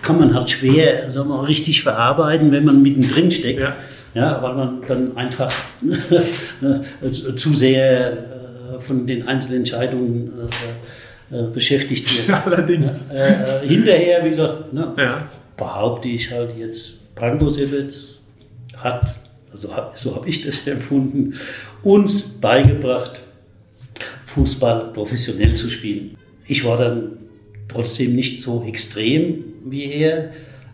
kann man halt schwer sagen wir, richtig verarbeiten, wenn man mittendrin steckt. Ja. ja weil man dann einfach ne, [LAUGHS] zu sehr äh, von den Einzelentscheidungen äh, beschäftigt wird. [LAUGHS]
Allerdings.
hinterher, wie gesagt, ne, ja. behaupte ich halt jetzt, Branko Sebitz hat also so habe ich das [LAUGHS] empfunden, uns beigebracht, Fußball professionell zu spielen. Ich war dann trotzdem nicht so extrem wie er,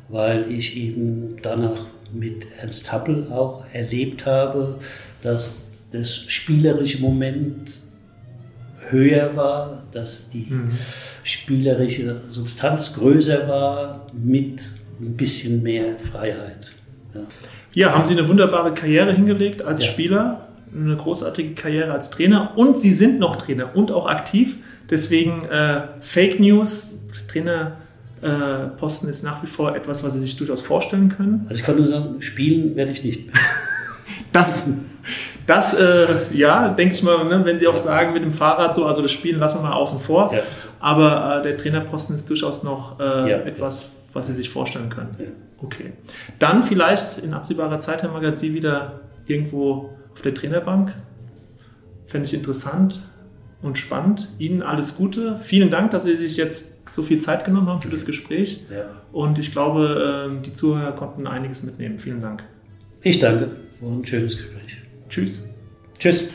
weil ich eben danach mit Ernst Happel auch erlebt habe, dass das spielerische Moment höher war, dass die mhm. spielerische Substanz größer war mit ein bisschen mehr Freiheit.
Ja. Ja, haben Sie eine wunderbare Karriere hingelegt als ja. Spieler, eine großartige Karriere als Trainer und Sie sind noch Trainer und auch aktiv. Deswegen äh, Fake News, Trainerposten äh, ist nach wie vor etwas, was Sie sich durchaus vorstellen können.
Also ich kann nur sagen, spielen werde ich nicht.
das, das äh, ja, denke ich mal, ne, wenn Sie auch sagen, mit dem Fahrrad so, also das Spielen lassen wir mal außen vor. Ja. Aber äh, der Trainerposten ist durchaus noch äh, ja. etwas, was Sie sich vorstellen können. Ja. Okay. Dann vielleicht in absehbarer Zeit, Herr Magazin, wieder irgendwo auf der Trainerbank. Fände ich interessant und spannend. Ihnen alles Gute. Vielen Dank, dass Sie sich jetzt so viel Zeit genommen haben für das Gespräch. Ja. Und ich glaube, ähm, die Zuhörer konnten einiges mitnehmen. Vielen Dank.
Ich danke. War ein schönes Gespräch.
Tschüss.
Tschüss.